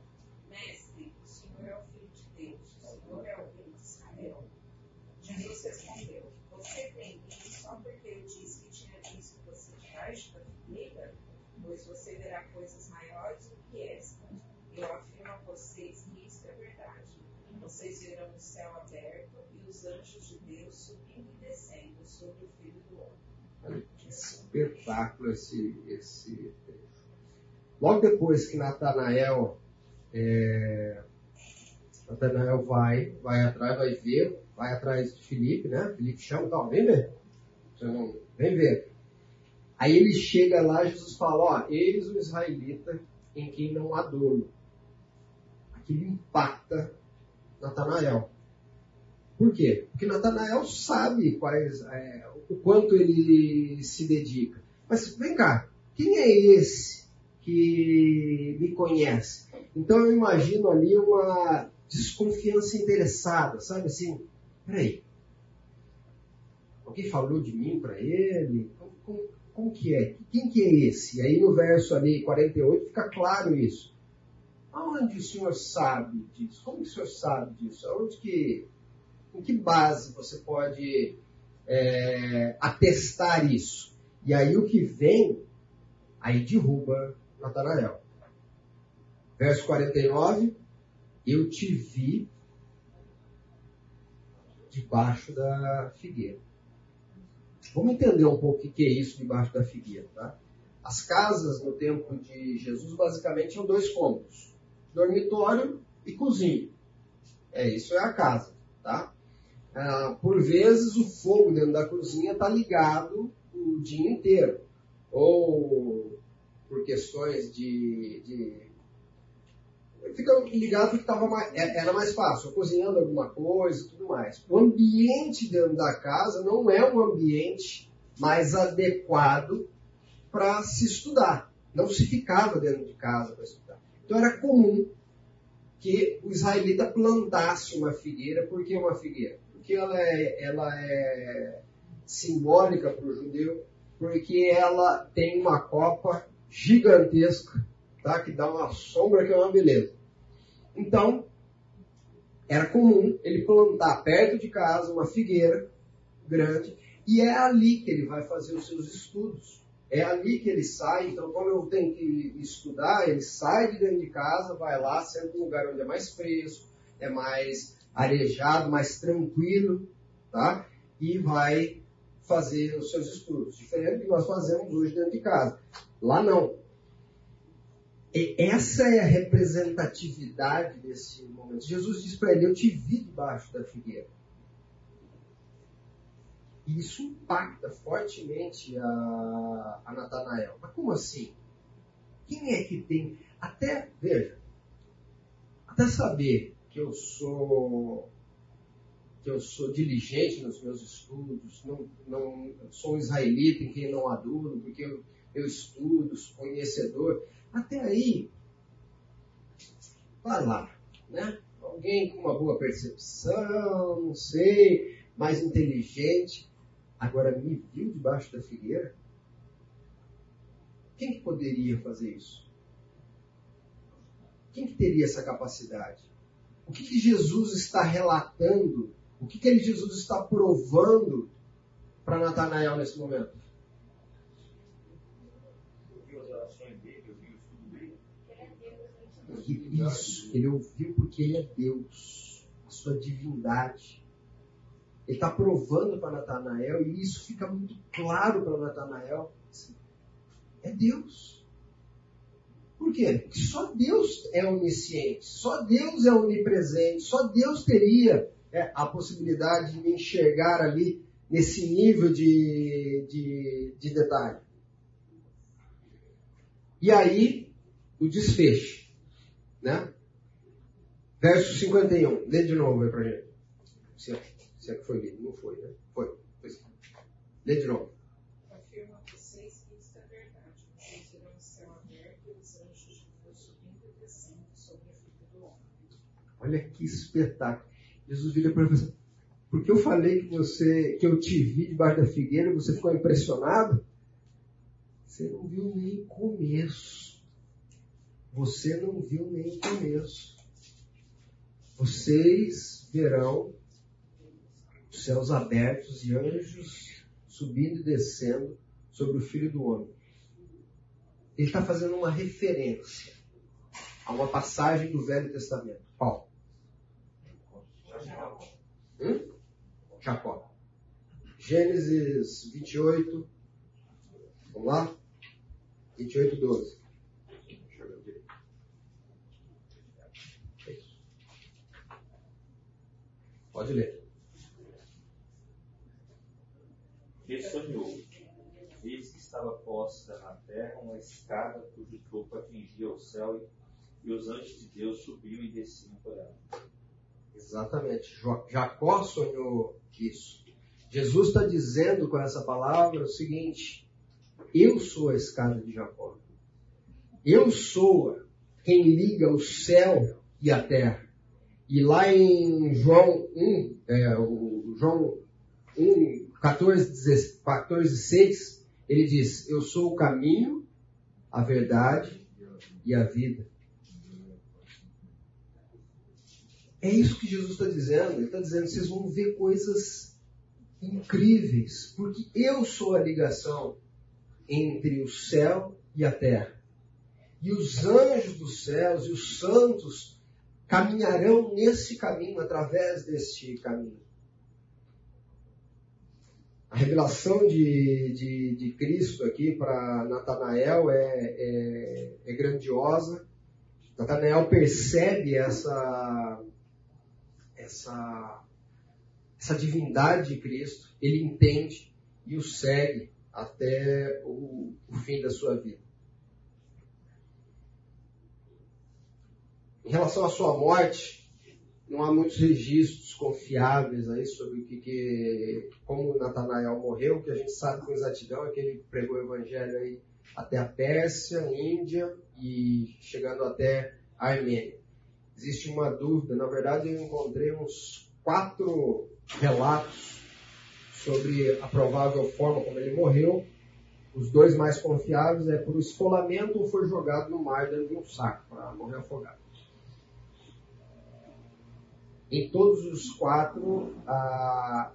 anjos de Deus subindo e descendo sobre o Filho do Homem. Olha que espetáculo esse, esse. Logo depois que Natanael, é, Natanael vai, vai atrás, vai ver, vai atrás de Felipe, né? Felipe chama, então, vem ver. Vem ver. Aí ele chega lá, Jesus fala, ó, eis o israelita em quem não há dono. Aquilo impacta Natanael. Por quê? Porque Natanael sabe quais, é, o quanto ele se dedica. Mas vem cá, quem é esse que me conhece? Então eu imagino ali uma desconfiança interessada, sabe assim? Peraí, alguém falou de mim para ele? Como, como, como, que é? Quem que é esse? E aí no verso ali 48 fica claro isso. Aonde o senhor sabe disso? Como o senhor sabe disso? Aonde que, em que base você pode é, atestar isso? E aí o que vem, aí derruba Natanael. Verso 49, eu te vi debaixo da figueira. Vamos entender um pouco o que é isso debaixo da figueira, tá? As casas no tempo de Jesus basicamente tinham dois cômodos: dormitório e cozinha. É isso é a casa, tá? Ah, por vezes o fogo dentro da cozinha está ligado o dia inteiro, ou por questões de, de fica ligado porque tava mais, era mais fácil, cozinhando alguma coisa e tudo mais. O ambiente dentro da casa não é um ambiente mais adequado para se estudar. Não se ficava dentro de casa para estudar. Então era comum que o israelita plantasse uma figueira. Por que uma figueira? Porque ela é, ela é simbólica para o judeu, porque ela tem uma copa gigantesca, tá? que dá uma sombra que é uma beleza. Então, era comum ele plantar perto de casa uma figueira grande e é ali que ele vai fazer os seus estudos. É ali que ele sai. Então, quando eu tenho que estudar, ele sai de dentro de casa, vai lá, sempre um lugar onde é mais fresco, é mais arejado, mais tranquilo, tá? E vai fazer os seus estudos. Diferente do que nós fazemos hoje dentro de casa. Lá não. E essa é a representatividade desse momento. Jesus diz para ele: Eu te vi debaixo da figueira. E isso impacta fortemente a, a Natanael. Mas como assim? Quem é que tem. Até, veja, até saber que eu sou que eu sou diligente nos meus estudos, não, não sou um israelita em quem não aduro, porque eu, eu estudo, sou conhecedor. Até aí, vai lá, né? Alguém com uma boa percepção, não sei, mais inteligente, agora me viu debaixo da figueira? Quem que poderia fazer isso? Quem que teria essa capacidade? O que, que Jesus está relatando? O que, que Jesus está provando para Natanael nesse momento? Isso, ele ouviu porque ele é Deus, a sua divindade. Ele está provando para Natanael, e isso fica muito claro para Natanael. Assim, é Deus. Por quê? Porque só Deus é onisciente, só Deus é onipresente, só Deus teria é, a possibilidade de me enxergar ali nesse nível de, de, de detalhe. E aí, o desfecho. Né? Verso 51. Lê de novo aí pra gente. Se é, se é que foi lido. Não foi, né? Foi. Lê de novo. Afirmo a vocês que isto é verdade. Vocês verão o céu aberto e os anjos de Deus subindo e descendo sobre a vida do homem. Olha que espetáculo. Jesus vira para você. Porque eu falei que você, que eu te vi debaixo da figueira, você ficou impressionado? Você não viu nem começo. Você não viu nem começo. Vocês verão os céus abertos e anjos subindo e descendo sobre o Filho do Homem. Ele está fazendo uma referência a uma passagem do Velho Testamento. Qual? Hum? Jacó. Gênesis 28. Vamos lá? 28, 12. Deixa eu ver. É. Pode ler. Ele sonhou. Eis que estava posta na terra uma escada cujo topo atingia o céu e os anjos de Deus subiam e desciam por ela. Exatamente. Jacó sonhou isso. Jesus está dizendo com essa palavra o seguinte: Eu sou a escada de Jacó. Eu sou quem liga o céu e a terra. E lá em João 1, é, o João 1, 14, 16 14, 6, ele diz: Eu sou o caminho, a verdade e a vida. É isso que Jesus está dizendo. Ele está dizendo: vocês vão ver coisas incríveis, porque eu sou a ligação entre o céu e a terra. E os anjos dos céus e os santos caminharão nesse caminho, através deste caminho. A revelação de, de, de Cristo aqui para Natanael é, é, é grandiosa. Natanael percebe essa, essa, essa divindade de Cristo, ele entende e o segue até o, o fim da sua vida. Em relação à sua morte, não há muitos registros confiáveis aí sobre o que, que como Natanael morreu. O que a gente sabe com exatidão é que ele pregou o evangelho aí até a Pérsia, Índia e chegando até a Armênia. Existe uma dúvida, na verdade eu encontrei uns quatro relatos sobre a provável forma como ele morreu. Os dois mais confiáveis é por esfolamento ou foi jogado no mar dentro de um saco para morrer afogado. Em todos os quatro, ah,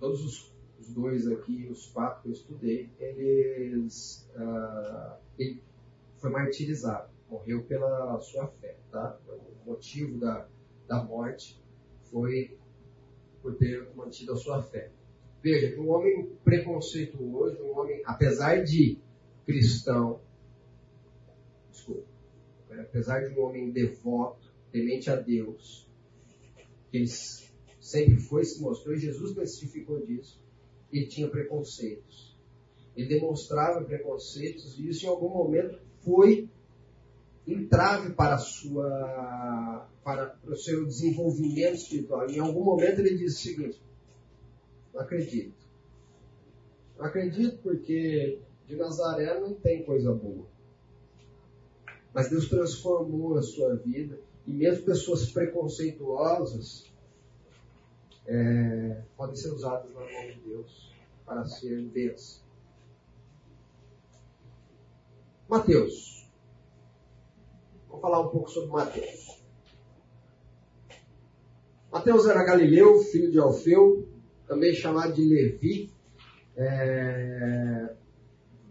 todos os, os, dois aqui, os quatro que eu estudei, eles, ah, ele foi martirizado, morreu pela sua fé, tá? O motivo da, da morte foi por ter mantido a sua fé. Veja um homem preconceituoso, um homem, apesar de cristão, desculpa, apesar de um homem devoto, temente a Deus, que ele sempre foi, se mostrou, e Jesus testificou disso. Ele tinha preconceitos. Ele demonstrava preconceitos e isso em algum momento foi entrave para, sua, para, para o seu desenvolvimento espiritual. Em algum momento ele disse o seguinte: Não acredito. Não acredito porque de Nazaré não tem coisa boa. Mas Deus transformou a sua vida e mesmo pessoas preconceituosas é, podem ser usadas na mão de Deus para ser bênção. Mateus. Vamos falar um pouco sobre Mateus. Mateus era galileu, filho de Alfeu, também chamado de Levi. É,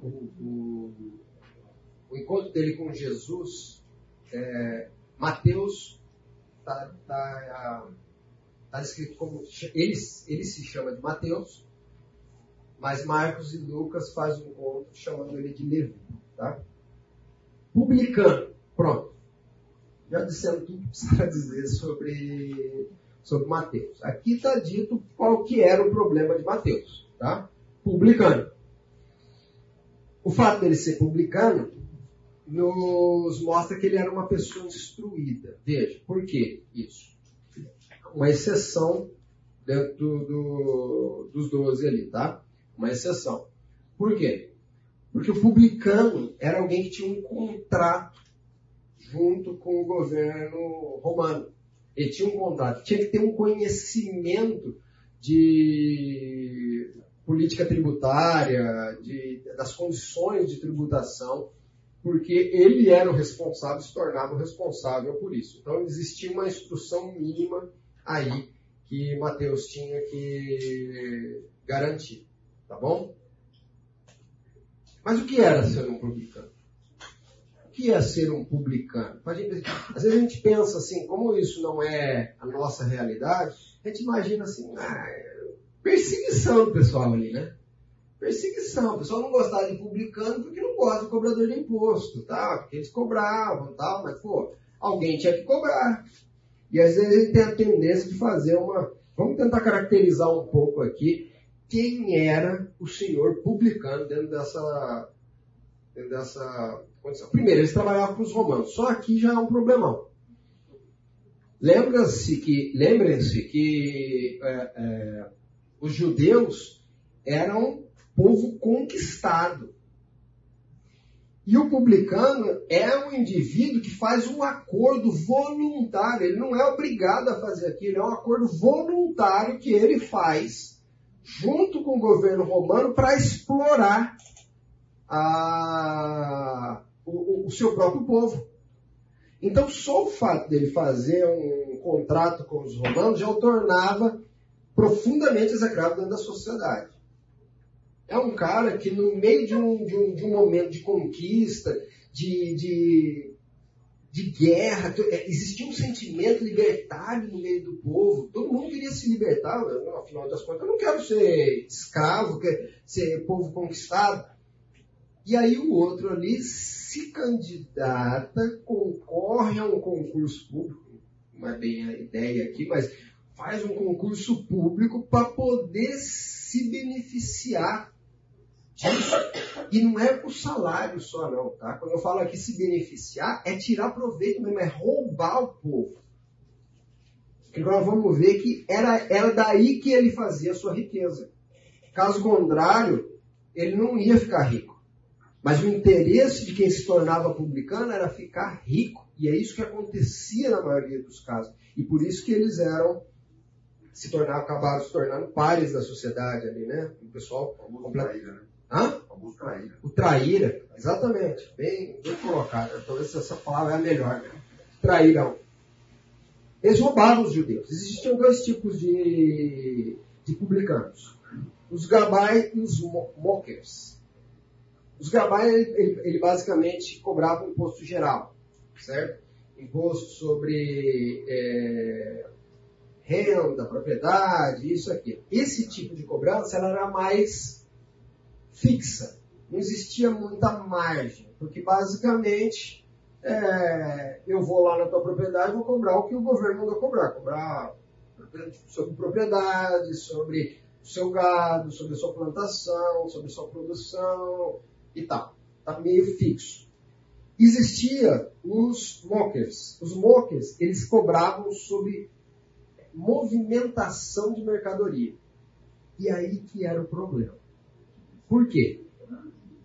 o, o, o, encontro dele com Jesus, é, Mateus está tá, tá escrito como. Ele, ele se chama de Mateus, mas Marcos e Lucas fazem um encontro chamando ele de Levi. Tá? Publicano. Pronto. Já dissemos tudo que precisa dizer sobre, sobre Mateus. Aqui está dito qual que era o problema de Mateus. Tá? Publicano. O fato dele ser publicano nos mostra que ele era uma pessoa instruída. Veja, por que isso? Uma exceção dentro do, dos 12 ali, tá? Uma exceção. Por quê? Porque o publicano era alguém que tinha um contrato junto com o governo romano. Ele tinha um contrato, tinha que ter um conhecimento de política tributária, de, das condições de tributação, porque ele era o responsável, se tornava o responsável por isso. Então existia uma instrução mínima aí que Mateus tinha que garantir, tá bom? Mas o que era ser um publicano? Que é ser um publicano? Gente, às vezes a gente pensa assim, como isso não é a nossa realidade, a gente imagina assim, ah, perseguição do pessoal ali, né? Perseguição. O pessoal não gostava de publicano porque não gosta de cobrador de imposto, tá? Porque eles cobravam, tal, mas pô, alguém tinha que cobrar. E às vezes ele tem a tendência de fazer uma. Vamos tentar caracterizar um pouco aqui quem era o senhor publicano dentro dessa, dentro dessa condição. Primeiro, eles trabalhavam com os romanos. Só aqui já é um problemão. Lembra-se que, lembrem-se que é, é, os judeus eram povo conquistado. E o publicano é um indivíduo que faz um acordo voluntário. Ele não é obrigado a fazer aquilo, é um acordo voluntário que ele faz junto com o governo romano para explorar a, o, o seu próprio povo. Então, só o fato dele fazer um contrato com os romanos já o tornava profundamente execrado dentro da sociedade. É um cara que, no meio de um, de um, de um momento de conquista, de, de, de guerra, é, existia um sentimento libertário no meio do povo. Todo mundo queria se libertar, não, afinal das contas, eu não quero ser escravo, quero ser povo conquistado. E aí o outro ali se candidata, concorre a um concurso público, não é bem a ideia aqui, mas faz um concurso público para poder se beneficiar disso. E não é por salário só, não, tá? Quando eu falo aqui se beneficiar, é tirar proveito mesmo, é roubar o povo. Agora vamos ver que era, era daí que ele fazia a sua riqueza. Caso contrário, ele não ia ficar rico. Mas o interesse de quem se tornava publicano era ficar rico. E é isso que acontecia na maioria dos casos. E por isso que eles eram se tornaram, acabaram se tornando pares da sociedade ali, né? O pessoal. O traíra, né? Hã? O traíra. O traíra, exatamente. Bem, bem colocado. Talvez essa palavra é a melhor, né? Traíram. Eles roubavam os judeus. Existiam dois tipos de, de publicanos. Os gabai e os mockers. Os gabai, ele, ele basicamente cobrava um imposto geral, certo? Imposto sobre é, renda, propriedade, isso aqui. Esse tipo de cobrança ela era mais fixa. Não existia muita margem, porque basicamente é, eu vou lá na tua propriedade e vou cobrar o que o governo mandou cobrar, cobrar sobre propriedade, sobre o seu gado, sobre a sua plantação, sobre a sua produção e tal. Está meio fixo. Existia os mokers. Os mokers, eles cobravam sobre movimentação de mercadoria. E aí que era o problema. Por quê?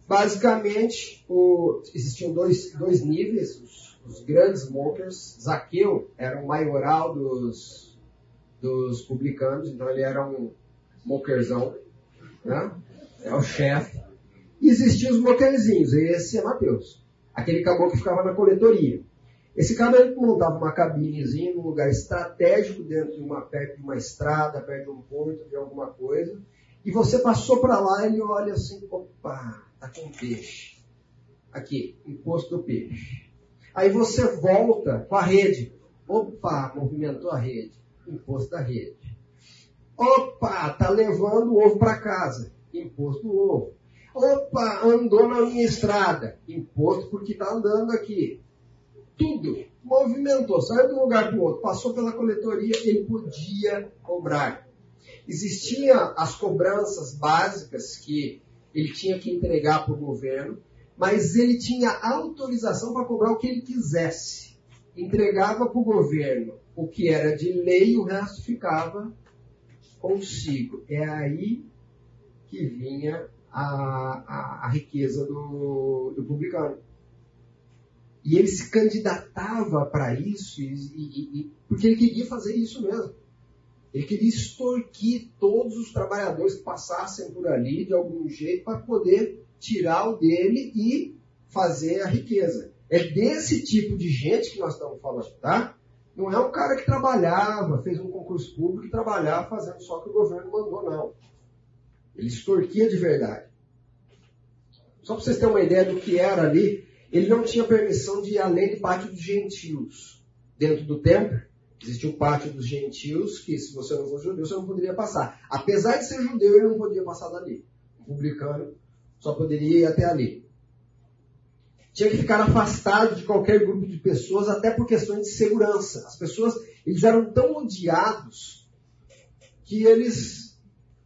Basicamente, o, existiam dois, dois níveis, os, os grandes smokers. Zaqueu era o maioral dos, dos publicanos, então ele era um smokerzão, né? é o chefe. E existiam os smokerzinhos, esse é Mateus, aquele caboclo que ficava na coletoria. Esse cara ele montava uma cabinezinha num lugar estratégico dentro de uma perto de uma estrada, perto de um porto, de alguma coisa. E você passou para lá, ele olha assim, opa, tá com peixe. Aqui, imposto do peixe. Aí você volta com a rede. Opa, movimentou a rede. Imposto da rede. Opa, tá levando o ovo para casa. Imposto do ovo. Opa, andou na minha estrada. Imposto porque está andando aqui tudo, movimentou, saiu de um lugar para o outro, passou pela coletoria, ele podia cobrar. Existiam as cobranças básicas que ele tinha que entregar para o governo, mas ele tinha autorização para cobrar o que ele quisesse. Entregava para o governo o que era de lei, o resto ficava consigo. É aí que vinha a, a, a riqueza do, do publicano. E ele se candidatava para isso, e, e, e, porque ele queria fazer isso mesmo. Ele queria extorquir todos os trabalhadores que passassem por ali de algum jeito para poder tirar o dele e fazer a riqueza. É desse tipo de gente que nós estamos falando, tá? Não é um cara que trabalhava, fez um concurso público e trabalhava fazendo só o que o governo mandou, não. Ele extorquia de verdade. Só para vocês terem uma ideia do que era ali, ele não tinha permissão de ir além do pátio dos gentios. Dentro do templo, existia o pátio dos gentios, que se você não fosse judeu, você não poderia passar. Apesar de ser judeu, ele não podia passar dali. O publicano só poderia ir até ali. Tinha que ficar afastado de qualquer grupo de pessoas, até por questões de segurança. As pessoas, eles eram tão odiados que eles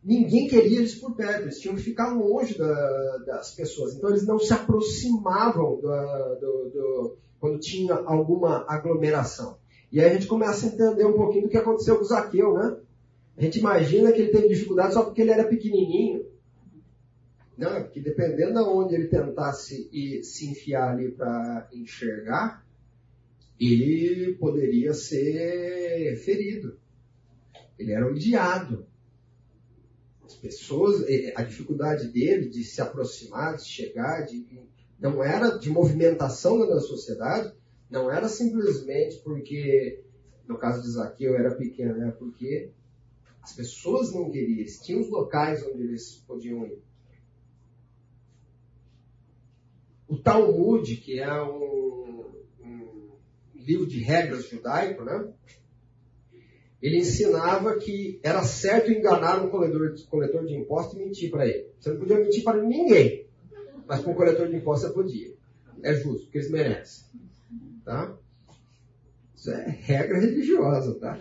ninguém queria eles por perto, eles tinham que ficar longe da, das pessoas. Então eles não se aproximavam do, do, do, quando tinha alguma aglomeração. E aí a gente começa a entender um pouquinho do que aconteceu com o Zaqueu, né? A gente imagina que ele teve dificuldade só porque ele era pequenininho. Não, porque dependendo de onde ele tentasse ir, se enfiar ali para enxergar, ele poderia ser ferido. Ele era odiado as pessoas, é, a dificuldade dele de se aproximar, de chegar, de, não era de movimentação da sociedade, não era simplesmente porque, no caso de Zaqueu, era pequeno, era porque as pessoas não queriam, tinham os locais onde eles podiam ir. O Talmud, que é um, um livro de regras judaico, né? Ele ensinava que era certo enganar um coletor, coletor de impostos e mentir para ele. Você não podia mentir para ninguém, mas para um coletor de impostos você podia. É justo, porque eles merecem. Tá? Isso é regra religiosa, tá?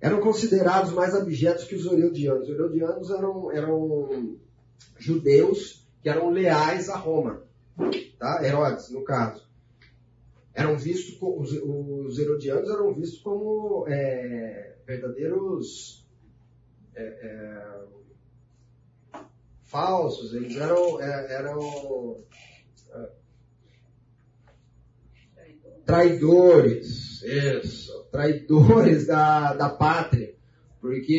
Eram considerados mais abjetos que os Herodianos. Os Herodianos eram, eram judeus que eram leais a Roma. Tá? Herodes, no caso eram vistos os, os herodianos eram vistos como é, verdadeiros é, é, falsos, eles eram, é, eram é, traidores, isso, traidores da, da pátria, porque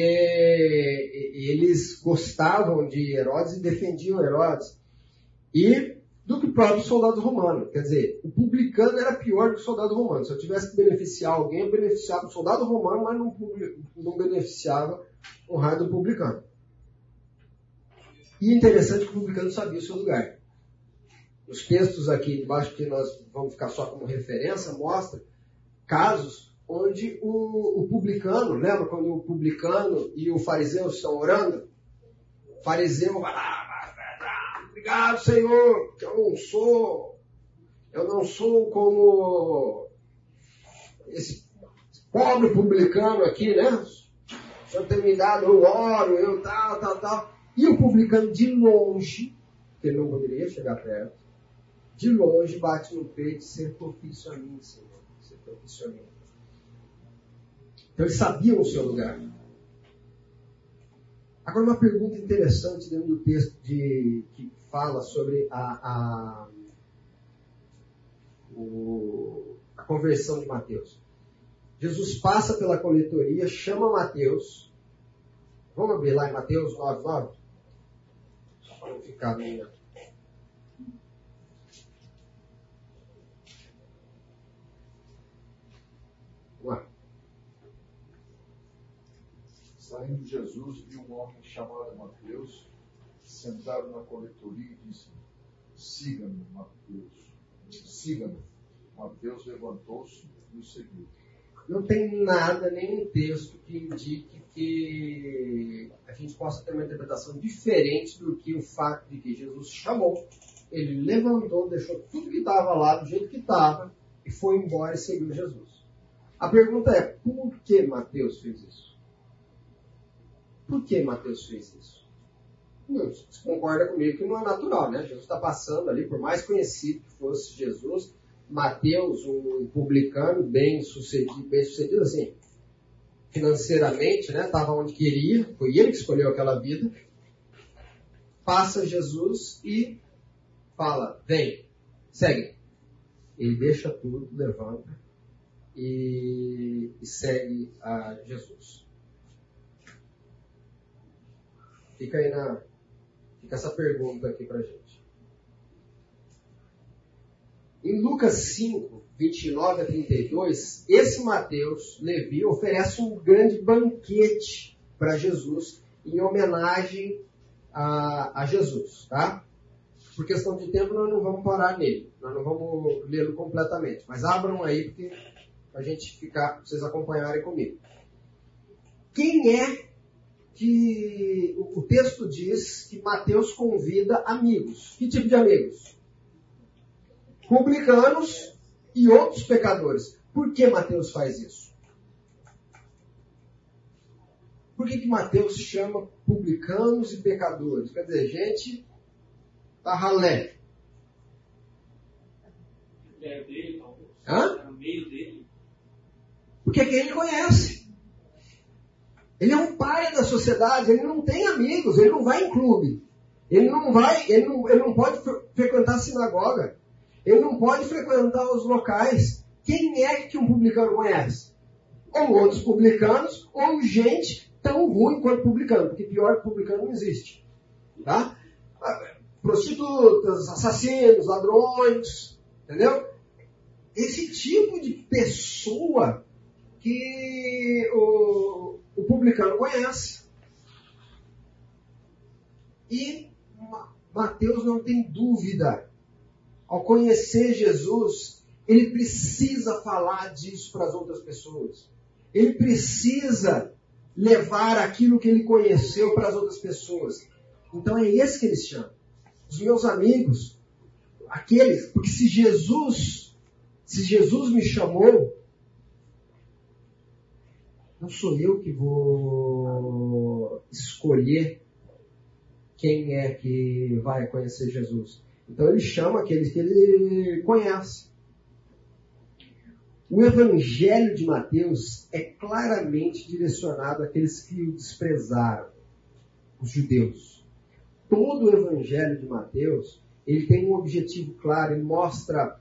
eles gostavam de Herodes e defendiam Herodes. E do que próprio soldado romano. Quer dizer, publicano era pior do que o soldado romano. Se eu tivesse que beneficiar alguém, eu beneficiava o soldado romano, mas não, não beneficiava o raio do publicano. E interessante que o publicano sabia o seu lugar. Os textos aqui embaixo, que nós vamos ficar só como referência, mostra casos onde o, o publicano, lembra quando o publicano e o fariseu estão orando? O fariseu vai lá, Obrigado, Senhor, que eu não sou, eu não sou como esse pobre publicano aqui, né? O senhor tem me dado, eu oro, eu tal, tal, tal. E o publicano de longe, que ele não poderia chegar perto, de longe bate no peito ser propício a mim, Senhor. Ser propício a mim. Então eles sabiam o seu lugar. Agora uma pergunta interessante dentro do texto de, que fala sobre a, a, o, a conversão de Mateus. Jesus passa pela coletoria, chama Mateus. Vamos ver lá em Mateus 9, 9? Só para não ficar meio Saindo Jesus, viu um homem chamado Mateus, sentado na coletoria e disse: Siga-me, Mateus. Siga-me. Mateus levantou-se e seguiu. Não tem nada, nenhum texto que indique que a gente possa ter uma interpretação diferente do que o fato de que Jesus chamou, ele levantou, deixou tudo que estava lá do jeito que estava e foi embora e seguiu Jesus. A pergunta é: por que Mateus fez isso? Por que Mateus fez isso? Você concorda comigo que não é natural, né? Jesus está passando ali, por mais conhecido que fosse Jesus, Mateus, um publicano bem sucedido, bem sucedido assim, financeiramente, né? Estava onde queria, foi ele que escolheu aquela vida. Passa Jesus e fala: vem, segue. Ele deixa tudo, levanta e, e segue a Jesus. Fica aí na. Fica essa pergunta aqui pra gente. Em Lucas 5, 29 a 32, esse Mateus, Levi, oferece um grande banquete para Jesus em homenagem a, a, Jesus, tá? Por questão de tempo, nós não vamos parar nele, nós não vamos lê-lo completamente, mas abram aí porque a gente ficar, vocês acompanharem comigo. Quem é que o texto diz que Mateus convida amigos. Que tipo de amigos? Publicanos e outros pecadores. Por que Mateus faz isso? Por que, que Mateus chama publicanos e pecadores? Quer dizer, gente da ralé. É dele. Hã? No meio dele. Porque é quem ele conhece. Ele é um pai da sociedade, ele não tem amigos, ele não vai em clube. Ele não vai, ele não, ele não pode frequentar a sinagoga. Ele não pode frequentar os locais. Quem é que um publicano conhece? Ou outros publicanos, ou gente tão ruim quanto publicano, porque pior que publicano não existe. Tá? Prostitutas, assassinos, ladrões, entendeu? Esse tipo de pessoa que o, o publicano conhece. E Mateus não tem dúvida. Ao conhecer Jesus, ele precisa falar disso para as outras pessoas. Ele precisa levar aquilo que ele conheceu para as outras pessoas. Então é esse que ele chama. Os meus amigos, aqueles, porque se Jesus, se Jesus me chamou, não sou eu que vou escolher quem é que vai conhecer Jesus. Então ele chama aqueles que ele conhece. O Evangelho de Mateus é claramente direcionado àqueles que o desprezaram, os judeus. Todo o Evangelho de Mateus ele tem um objetivo claro, ele mostra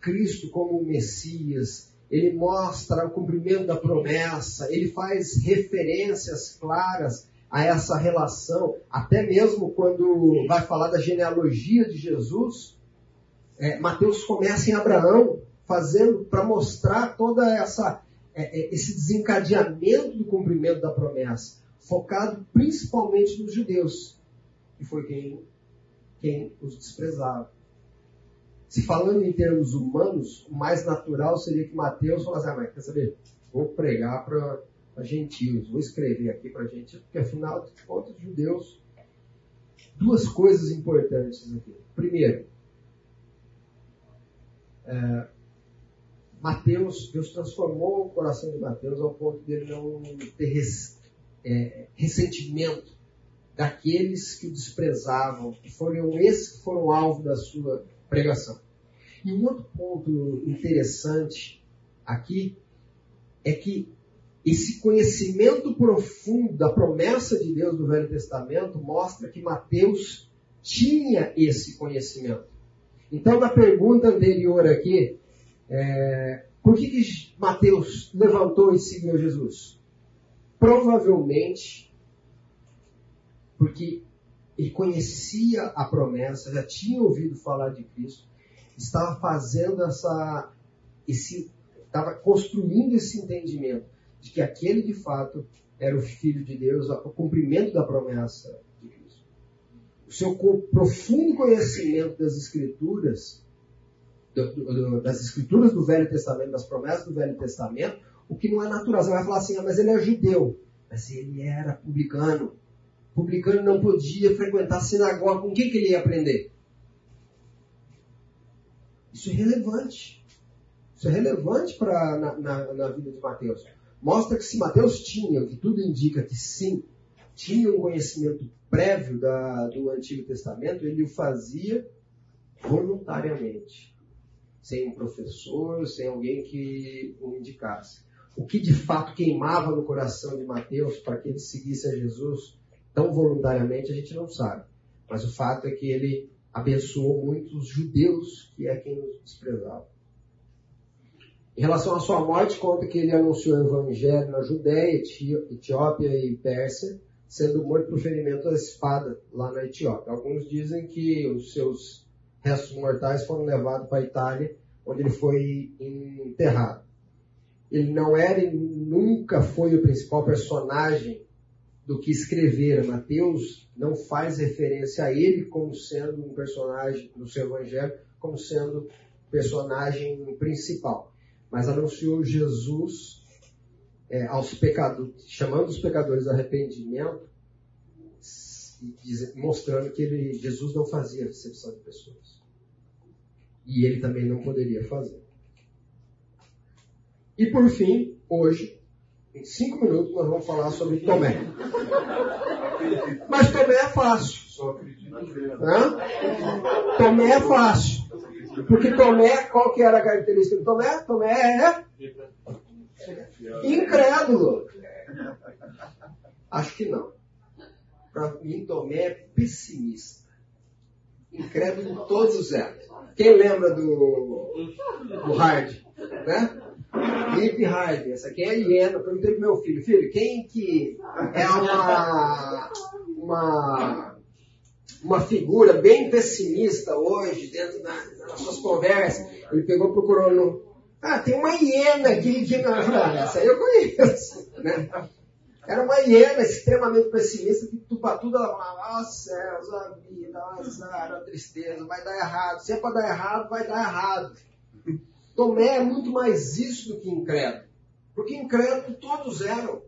Cristo como o Messias, ele mostra o cumprimento da promessa, ele faz referências claras a essa relação, até mesmo quando vai falar da genealogia de Jesus, é, Mateus começa em Abraão, fazendo para mostrar toda essa é, é, esse desencadeamento do cumprimento da promessa, focado principalmente nos judeus, que foi quem, quem os desprezava. Se falando em termos humanos, o mais natural seria que Mateus falasse, ah, mas quer saber? Vou pregar para gentios, vou escrever aqui para gentios, porque afinal de contas, judeus. Duas coisas importantes aqui. Primeiro, é, Mateus, Deus transformou o coração de Mateus ao ponto de ele não ter res, é, ressentimento daqueles que o desprezavam, que foram esses que foram alvo da sua pregação. E um outro ponto interessante aqui é que esse conhecimento profundo da promessa de Deus do Velho Testamento mostra que Mateus tinha esse conhecimento. Então, na pergunta anterior aqui, é, por que, que Mateus levantou e seguiu Jesus? Provavelmente porque ele conhecia a promessa, já tinha ouvido falar de Cristo, estava fazendo essa, esse, estava construindo esse entendimento de que aquele de fato era o Filho de Deus, o cumprimento da promessa de Cristo. O seu profundo conhecimento das Escrituras, das Escrituras do Velho Testamento, das promessas do Velho Testamento, o que não é natural. Você vai falar assim, ah, mas ele é judeu. Mas ele era publicano. Publicano não podia frequentar sinagoga. Com quem que ele ia aprender? Isso é relevante. Isso é relevante pra, na, na, na vida de Mateus mostra que se Mateus tinha, o que tudo indica que sim, tinha um conhecimento prévio da, do Antigo Testamento, ele o fazia voluntariamente, sem um professor, sem alguém que o indicasse. O que de fato queimava no coração de Mateus para que ele seguisse a Jesus tão voluntariamente, a gente não sabe. Mas o fato é que ele abençoou muitos judeus, que é quem os desprezava. Em relação à sua morte, conta que ele anunciou o evangelho na Judéia, Etiópia e Pérsia, sendo morto por ferimento da espada lá na Etiópia. Alguns dizem que os seus restos mortais foram levados para a Itália, onde ele foi enterrado. Ele não era e nunca foi o principal personagem do que escrever. Mateus não faz referência a ele como sendo um personagem no seu evangelho, como sendo personagem principal mas anunciou Jesus é, aos pecadores, chamando os pecadores a arrependimento, mostrando que ele, Jesus não fazia recepção de pessoas. E ele também não poderia fazer. E por fim, hoje, em cinco minutos, nós vamos falar sobre Tomé. Mas Tomé é fácil. Hã? Tomé é fácil. Porque Tomé, qual que era a característica de Tomé? Tomé é incrédulo. Acho que não. Para mim, Tomé é pessimista. Incrédulo todos eram. Quem lembra do, do Hard? Né? Lip Hard. Essa aqui é a hiena. Perguntei pro meu filho, filho, quem que é uma, uma uma figura bem pessimista hoje dentro da, das suas conversas. Ele pegou procurou no. Ah, tem uma hiena aqui que não. Essa aí eu conheço. Né? Era uma hiena extremamente pessimista que tu para tudo ela falava, ó oh, céus, a vida, azar, a tristeza, vai dar errado. Se é para dar errado, vai dar errado. Tomé é muito mais isso do que incrédulo. Porque incrédulo todos eram.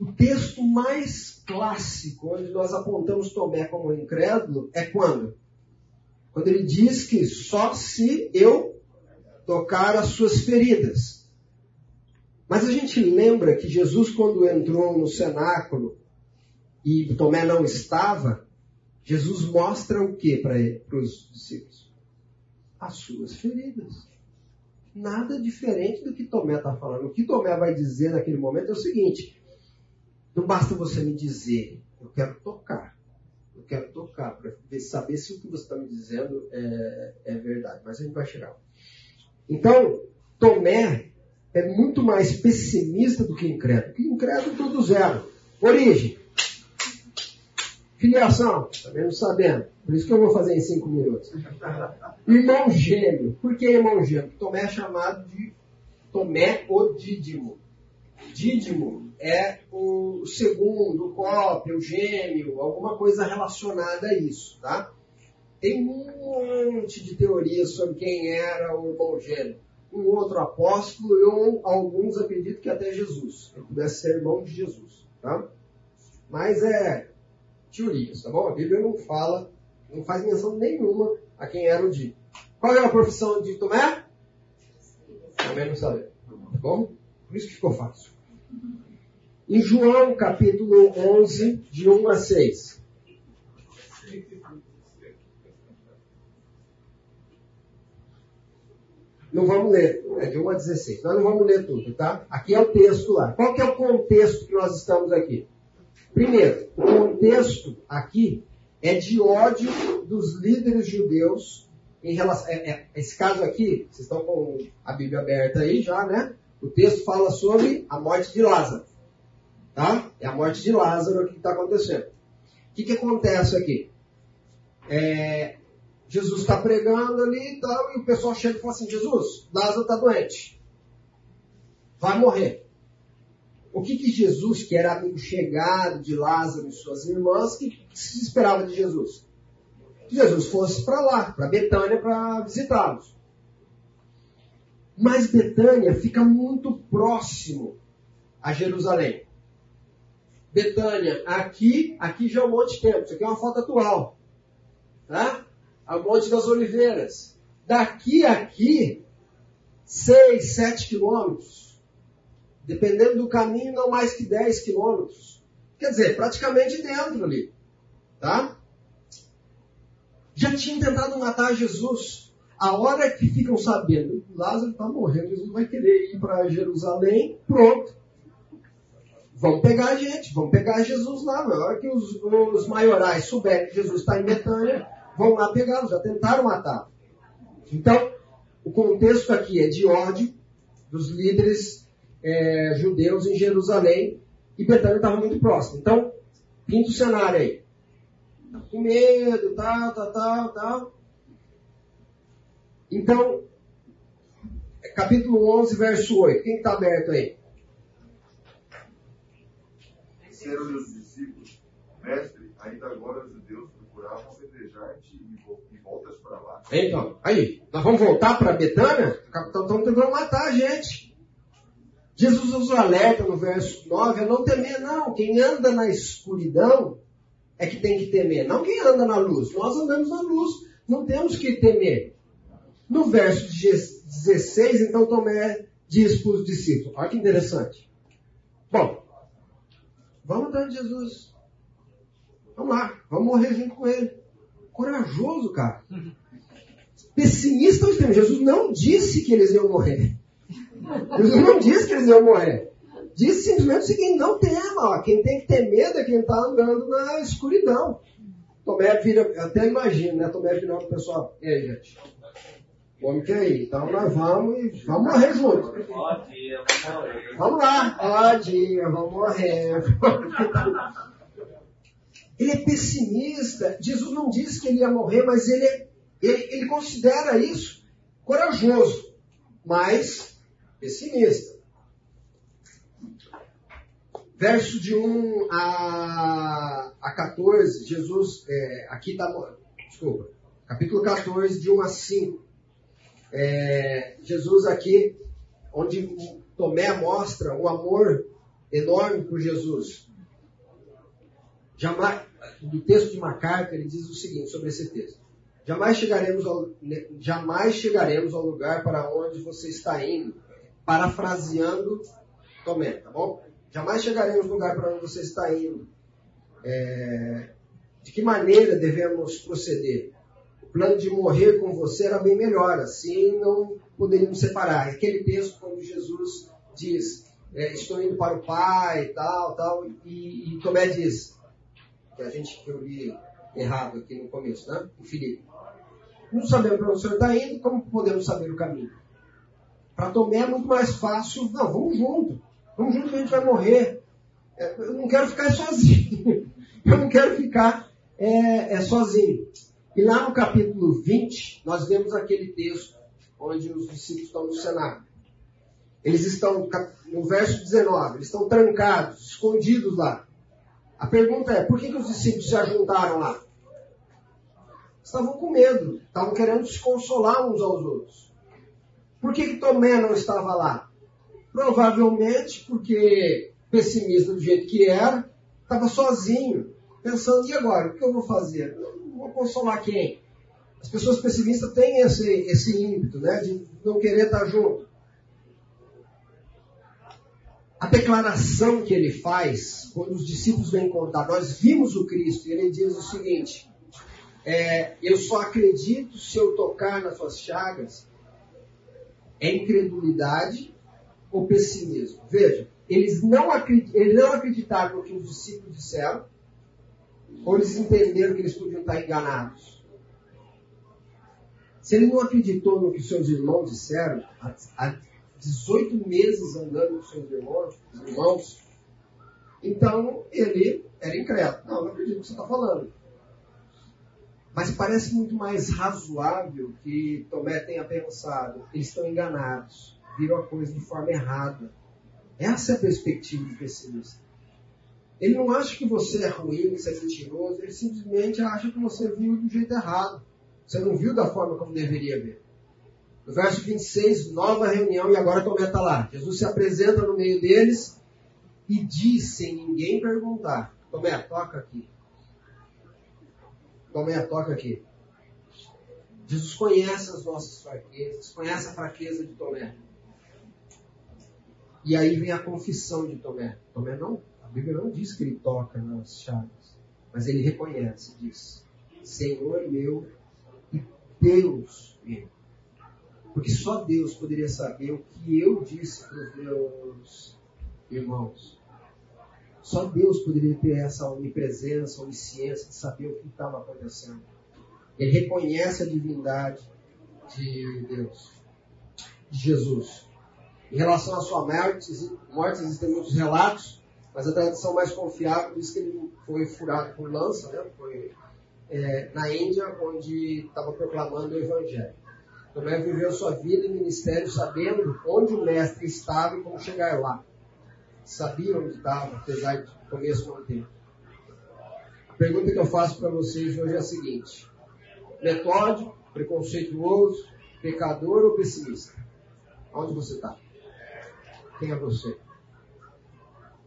O texto mais clássico, onde nós apontamos Tomé como incrédulo, é quando? Quando ele diz que só se eu tocar as suas feridas. Mas a gente lembra que Jesus, quando entrou no cenáculo e Tomé não estava, Jesus mostra o que para os discípulos? As suas feridas. Nada diferente do que Tomé está falando. O que Tomé vai dizer naquele momento é o seguinte: não basta você me dizer, eu quero tocar. Eu quero tocar para saber se o que você está me dizendo é, é verdade. Mas a gente vai chegar. Então, Tomé é muito mais pessimista do que incrédulo. Que incrédulo todos eram. Origem. Filiação, também não sabendo. Por isso que eu vou fazer em cinco minutos. Irmão gêmeo. Por que irmão gêmeo? Tomé é chamado de Tomé o Dídimo. Dídimo é o segundo, o cópia, o gêmeo, alguma coisa relacionada a isso, tá? Tem um monte de teorias sobre quem era o irmão gêmeo. Um outro apóstolo e alguns acreditam que até Jesus. Ele pudesse ser irmão de Jesus, tá? Mas é teorias, tá bom? A Bíblia não fala, não faz menção nenhuma a quem era o Dídimo. Qual é a profissão de Tomé? Também não sabemos. Tá bom? Por isso que ficou fácil. Em João, capítulo 11, de 1 a 6. Não vamos ler, é de 1 a 16. Nós não vamos ler tudo, tá? Aqui é o texto lá. Qual que é o contexto que nós estamos aqui? Primeiro, o contexto aqui é de ódio dos líderes judeus em relação. É, é, esse caso aqui, vocês estão com a Bíblia aberta aí já, né? O texto fala sobre a morte de Lázaro. Tá? É a morte de Lázaro que está acontecendo. O que, que acontece aqui? É, Jesus está pregando ali e tal, e o pessoal chega e fala assim: Jesus, Lázaro está doente. Vai morrer. O que, que Jesus, que era amigo chegado de Lázaro e suas irmãs, que, que se esperava de Jesus? Que Jesus fosse para lá, para Betânia, para visitá-los. Mas Betânia fica muito próximo a Jerusalém. Betânia, aqui, aqui já é um monte de tempo. Isso aqui é uma foto atual. Tá? Ao Monte das Oliveiras. Daqui a aqui, 6, 7 quilômetros. Dependendo do caminho, não mais que 10 quilômetros. Quer dizer, praticamente dentro ali. Tá? Já tinham tentado matar Jesus. A hora que ficam sabendo, Lázaro está morrendo, Jesus vai querer ir para Jerusalém, pronto. Vão pegar a gente, vão pegar Jesus lá. Na hora que os, os maiorais souberem que Jesus está em Betânia, vão lá pegá-lo, já tentaram matar. Então, o contexto aqui é de ódio dos líderes é, judeus em Jerusalém e Betânia estava muito próximo. Então, pinta o cenário aí. Tá com medo, tal, tal, tal, tal. Então, capítulo 11, verso 8. Quem está aberto aí? Disseram-lhe os discípulos, mestre, ainda agora os judeus procuravam apedrejar-te e voltas para lá. Então, aí, nós vamos voltar para Betânia? Estão tentando matar a gente. Jesus nos alerta no verso 9 a não temer, não. Quem anda na escuridão é que tem que temer, não quem anda na luz. Nós andamos na luz, não temos que temer. No verso 16, então Tomé diz para os discípulos: olha que interessante. Bom, vamos de Jesus. Vamos lá, vamos morrer junto com ele. Corajoso, cara. Pessimista ao extremo. Jesus não disse que eles iam morrer. Jesus não disse que eles iam morrer. Disse simplesmente o seguinte: não tema. Ó, quem tem que ter medo é quem está andando na escuridão. Tomé vira, eu até imagino, né? Tomé vira o pessoal. E aí, gente? O homem quer ir. Então nós vamos e vamos morrer. Pode ir, vou morrer. Vamos lá, pode ir, vamos morrer. Ele é pessimista. Jesus não disse que ele ia morrer, mas ele, ele, ele considera isso corajoso, mas pessimista. Verso de 1 a, a 14, Jesus, é, aqui está, desculpa, capítulo 14, de 1 a 5. É, Jesus aqui, onde Tomé mostra o amor enorme por Jesus. Jamais, no texto de MacArthur, ele diz o seguinte sobre esse texto. Jamais chegaremos ao, jamais chegaremos ao lugar para onde você está indo. Parafraseando Tomé, tá bom? Jamais chegaremos ao lugar para onde você está indo. É, de que maneira devemos proceder? O plano de morrer com você era bem melhor, assim não poderíamos separar. Aquele texto quando Jesus diz, é, estou indo para o Pai, tal, tal, e, e Tomé diz, a gente que eu li errado aqui no começo, né? O Filipe. Não sabemos para onde o senhor está indo, como podemos saber o caminho? Para Tomé é muito mais fácil, não, vamos junto. Vamos junto que a gente vai morrer. É, eu não quero ficar sozinho. Eu não quero ficar é, é, sozinho. E lá no capítulo 20, nós vemos aquele texto onde os discípulos estão no cenário. Eles estão, no verso 19, eles estão trancados, escondidos lá. A pergunta é, por que, que os discípulos se ajuntaram lá? Estavam com medo, estavam querendo se consolar uns aos outros. Por que, que Tomé não estava lá? Provavelmente porque, pessimista do jeito que era, estava sozinho, pensando, e agora? O que eu vou fazer? Eu vou consolar quem? As pessoas pessimistas têm esse, esse ímpeto, né, de não querer estar junto. A declaração que ele faz, quando os discípulos vêm contar, nós vimos o Cristo, e ele diz o seguinte: é, eu só acredito se eu tocar nas suas chagas, é incredulidade ou pessimismo. Veja, eles não, eles não acreditaram no que os discípulos disseram, ou eles entenderam que eles podiam estar enganados. Se ele não acreditou no que seus irmãos disseram, há 18 meses andando com seus irmãos, irmãos então ele era incrédulo. Não, não acredito no que você está falando. Mas parece muito mais razoável que Tomé tenha pensado, eles estão enganados, viram a coisa de forma errada. Essa é a perspectiva do pessimista. Ele não acha que você é ruim, que você é mentiroso, ele simplesmente acha que você viu do jeito errado. Você não viu da forma como deveria ver. Verso 26, nova reunião, e agora Tomé está lá. Jesus se apresenta no meio deles e diz, sem ninguém perguntar: Tomé, toca aqui. Tomé, toca aqui. Jesus conhece as nossas fraquezas, conhece a fraqueza de Tomé. E aí vem a confissão de Tomé. Tomé não, a Bíblia não diz que ele toca nas chaves, mas ele reconhece, diz: Senhor meu e Deus meu. Porque só Deus poderia saber o que eu disse para os meus irmãos. Só Deus poderia ter essa onipresença, onisciência de saber o que estava acontecendo. Ele reconhece a divindade de Deus, de Jesus. Em relação à sua morte, morte existem muitos relatos, mas a tradição mais confiável diz que ele foi furado por lança, né? foi é, na Índia, onde estava proclamando o Evangelho. Tomé viveu sua vida e ministério sabendo onde o mestre estava e como chegar lá sabia onde estava, apesar de começo não ter. A pergunta que eu faço para vocês hoje é a seguinte: metódico, preconceituoso, pecador ou pessimista? Onde você está? Quem é você?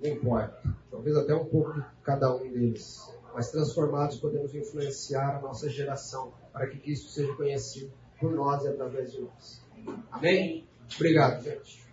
Não importa. Talvez até um pouco de cada um deles. Mas transformados podemos influenciar a nossa geração para que Cristo seja conhecido por nós e através de nós. Amém? Obrigado, gente.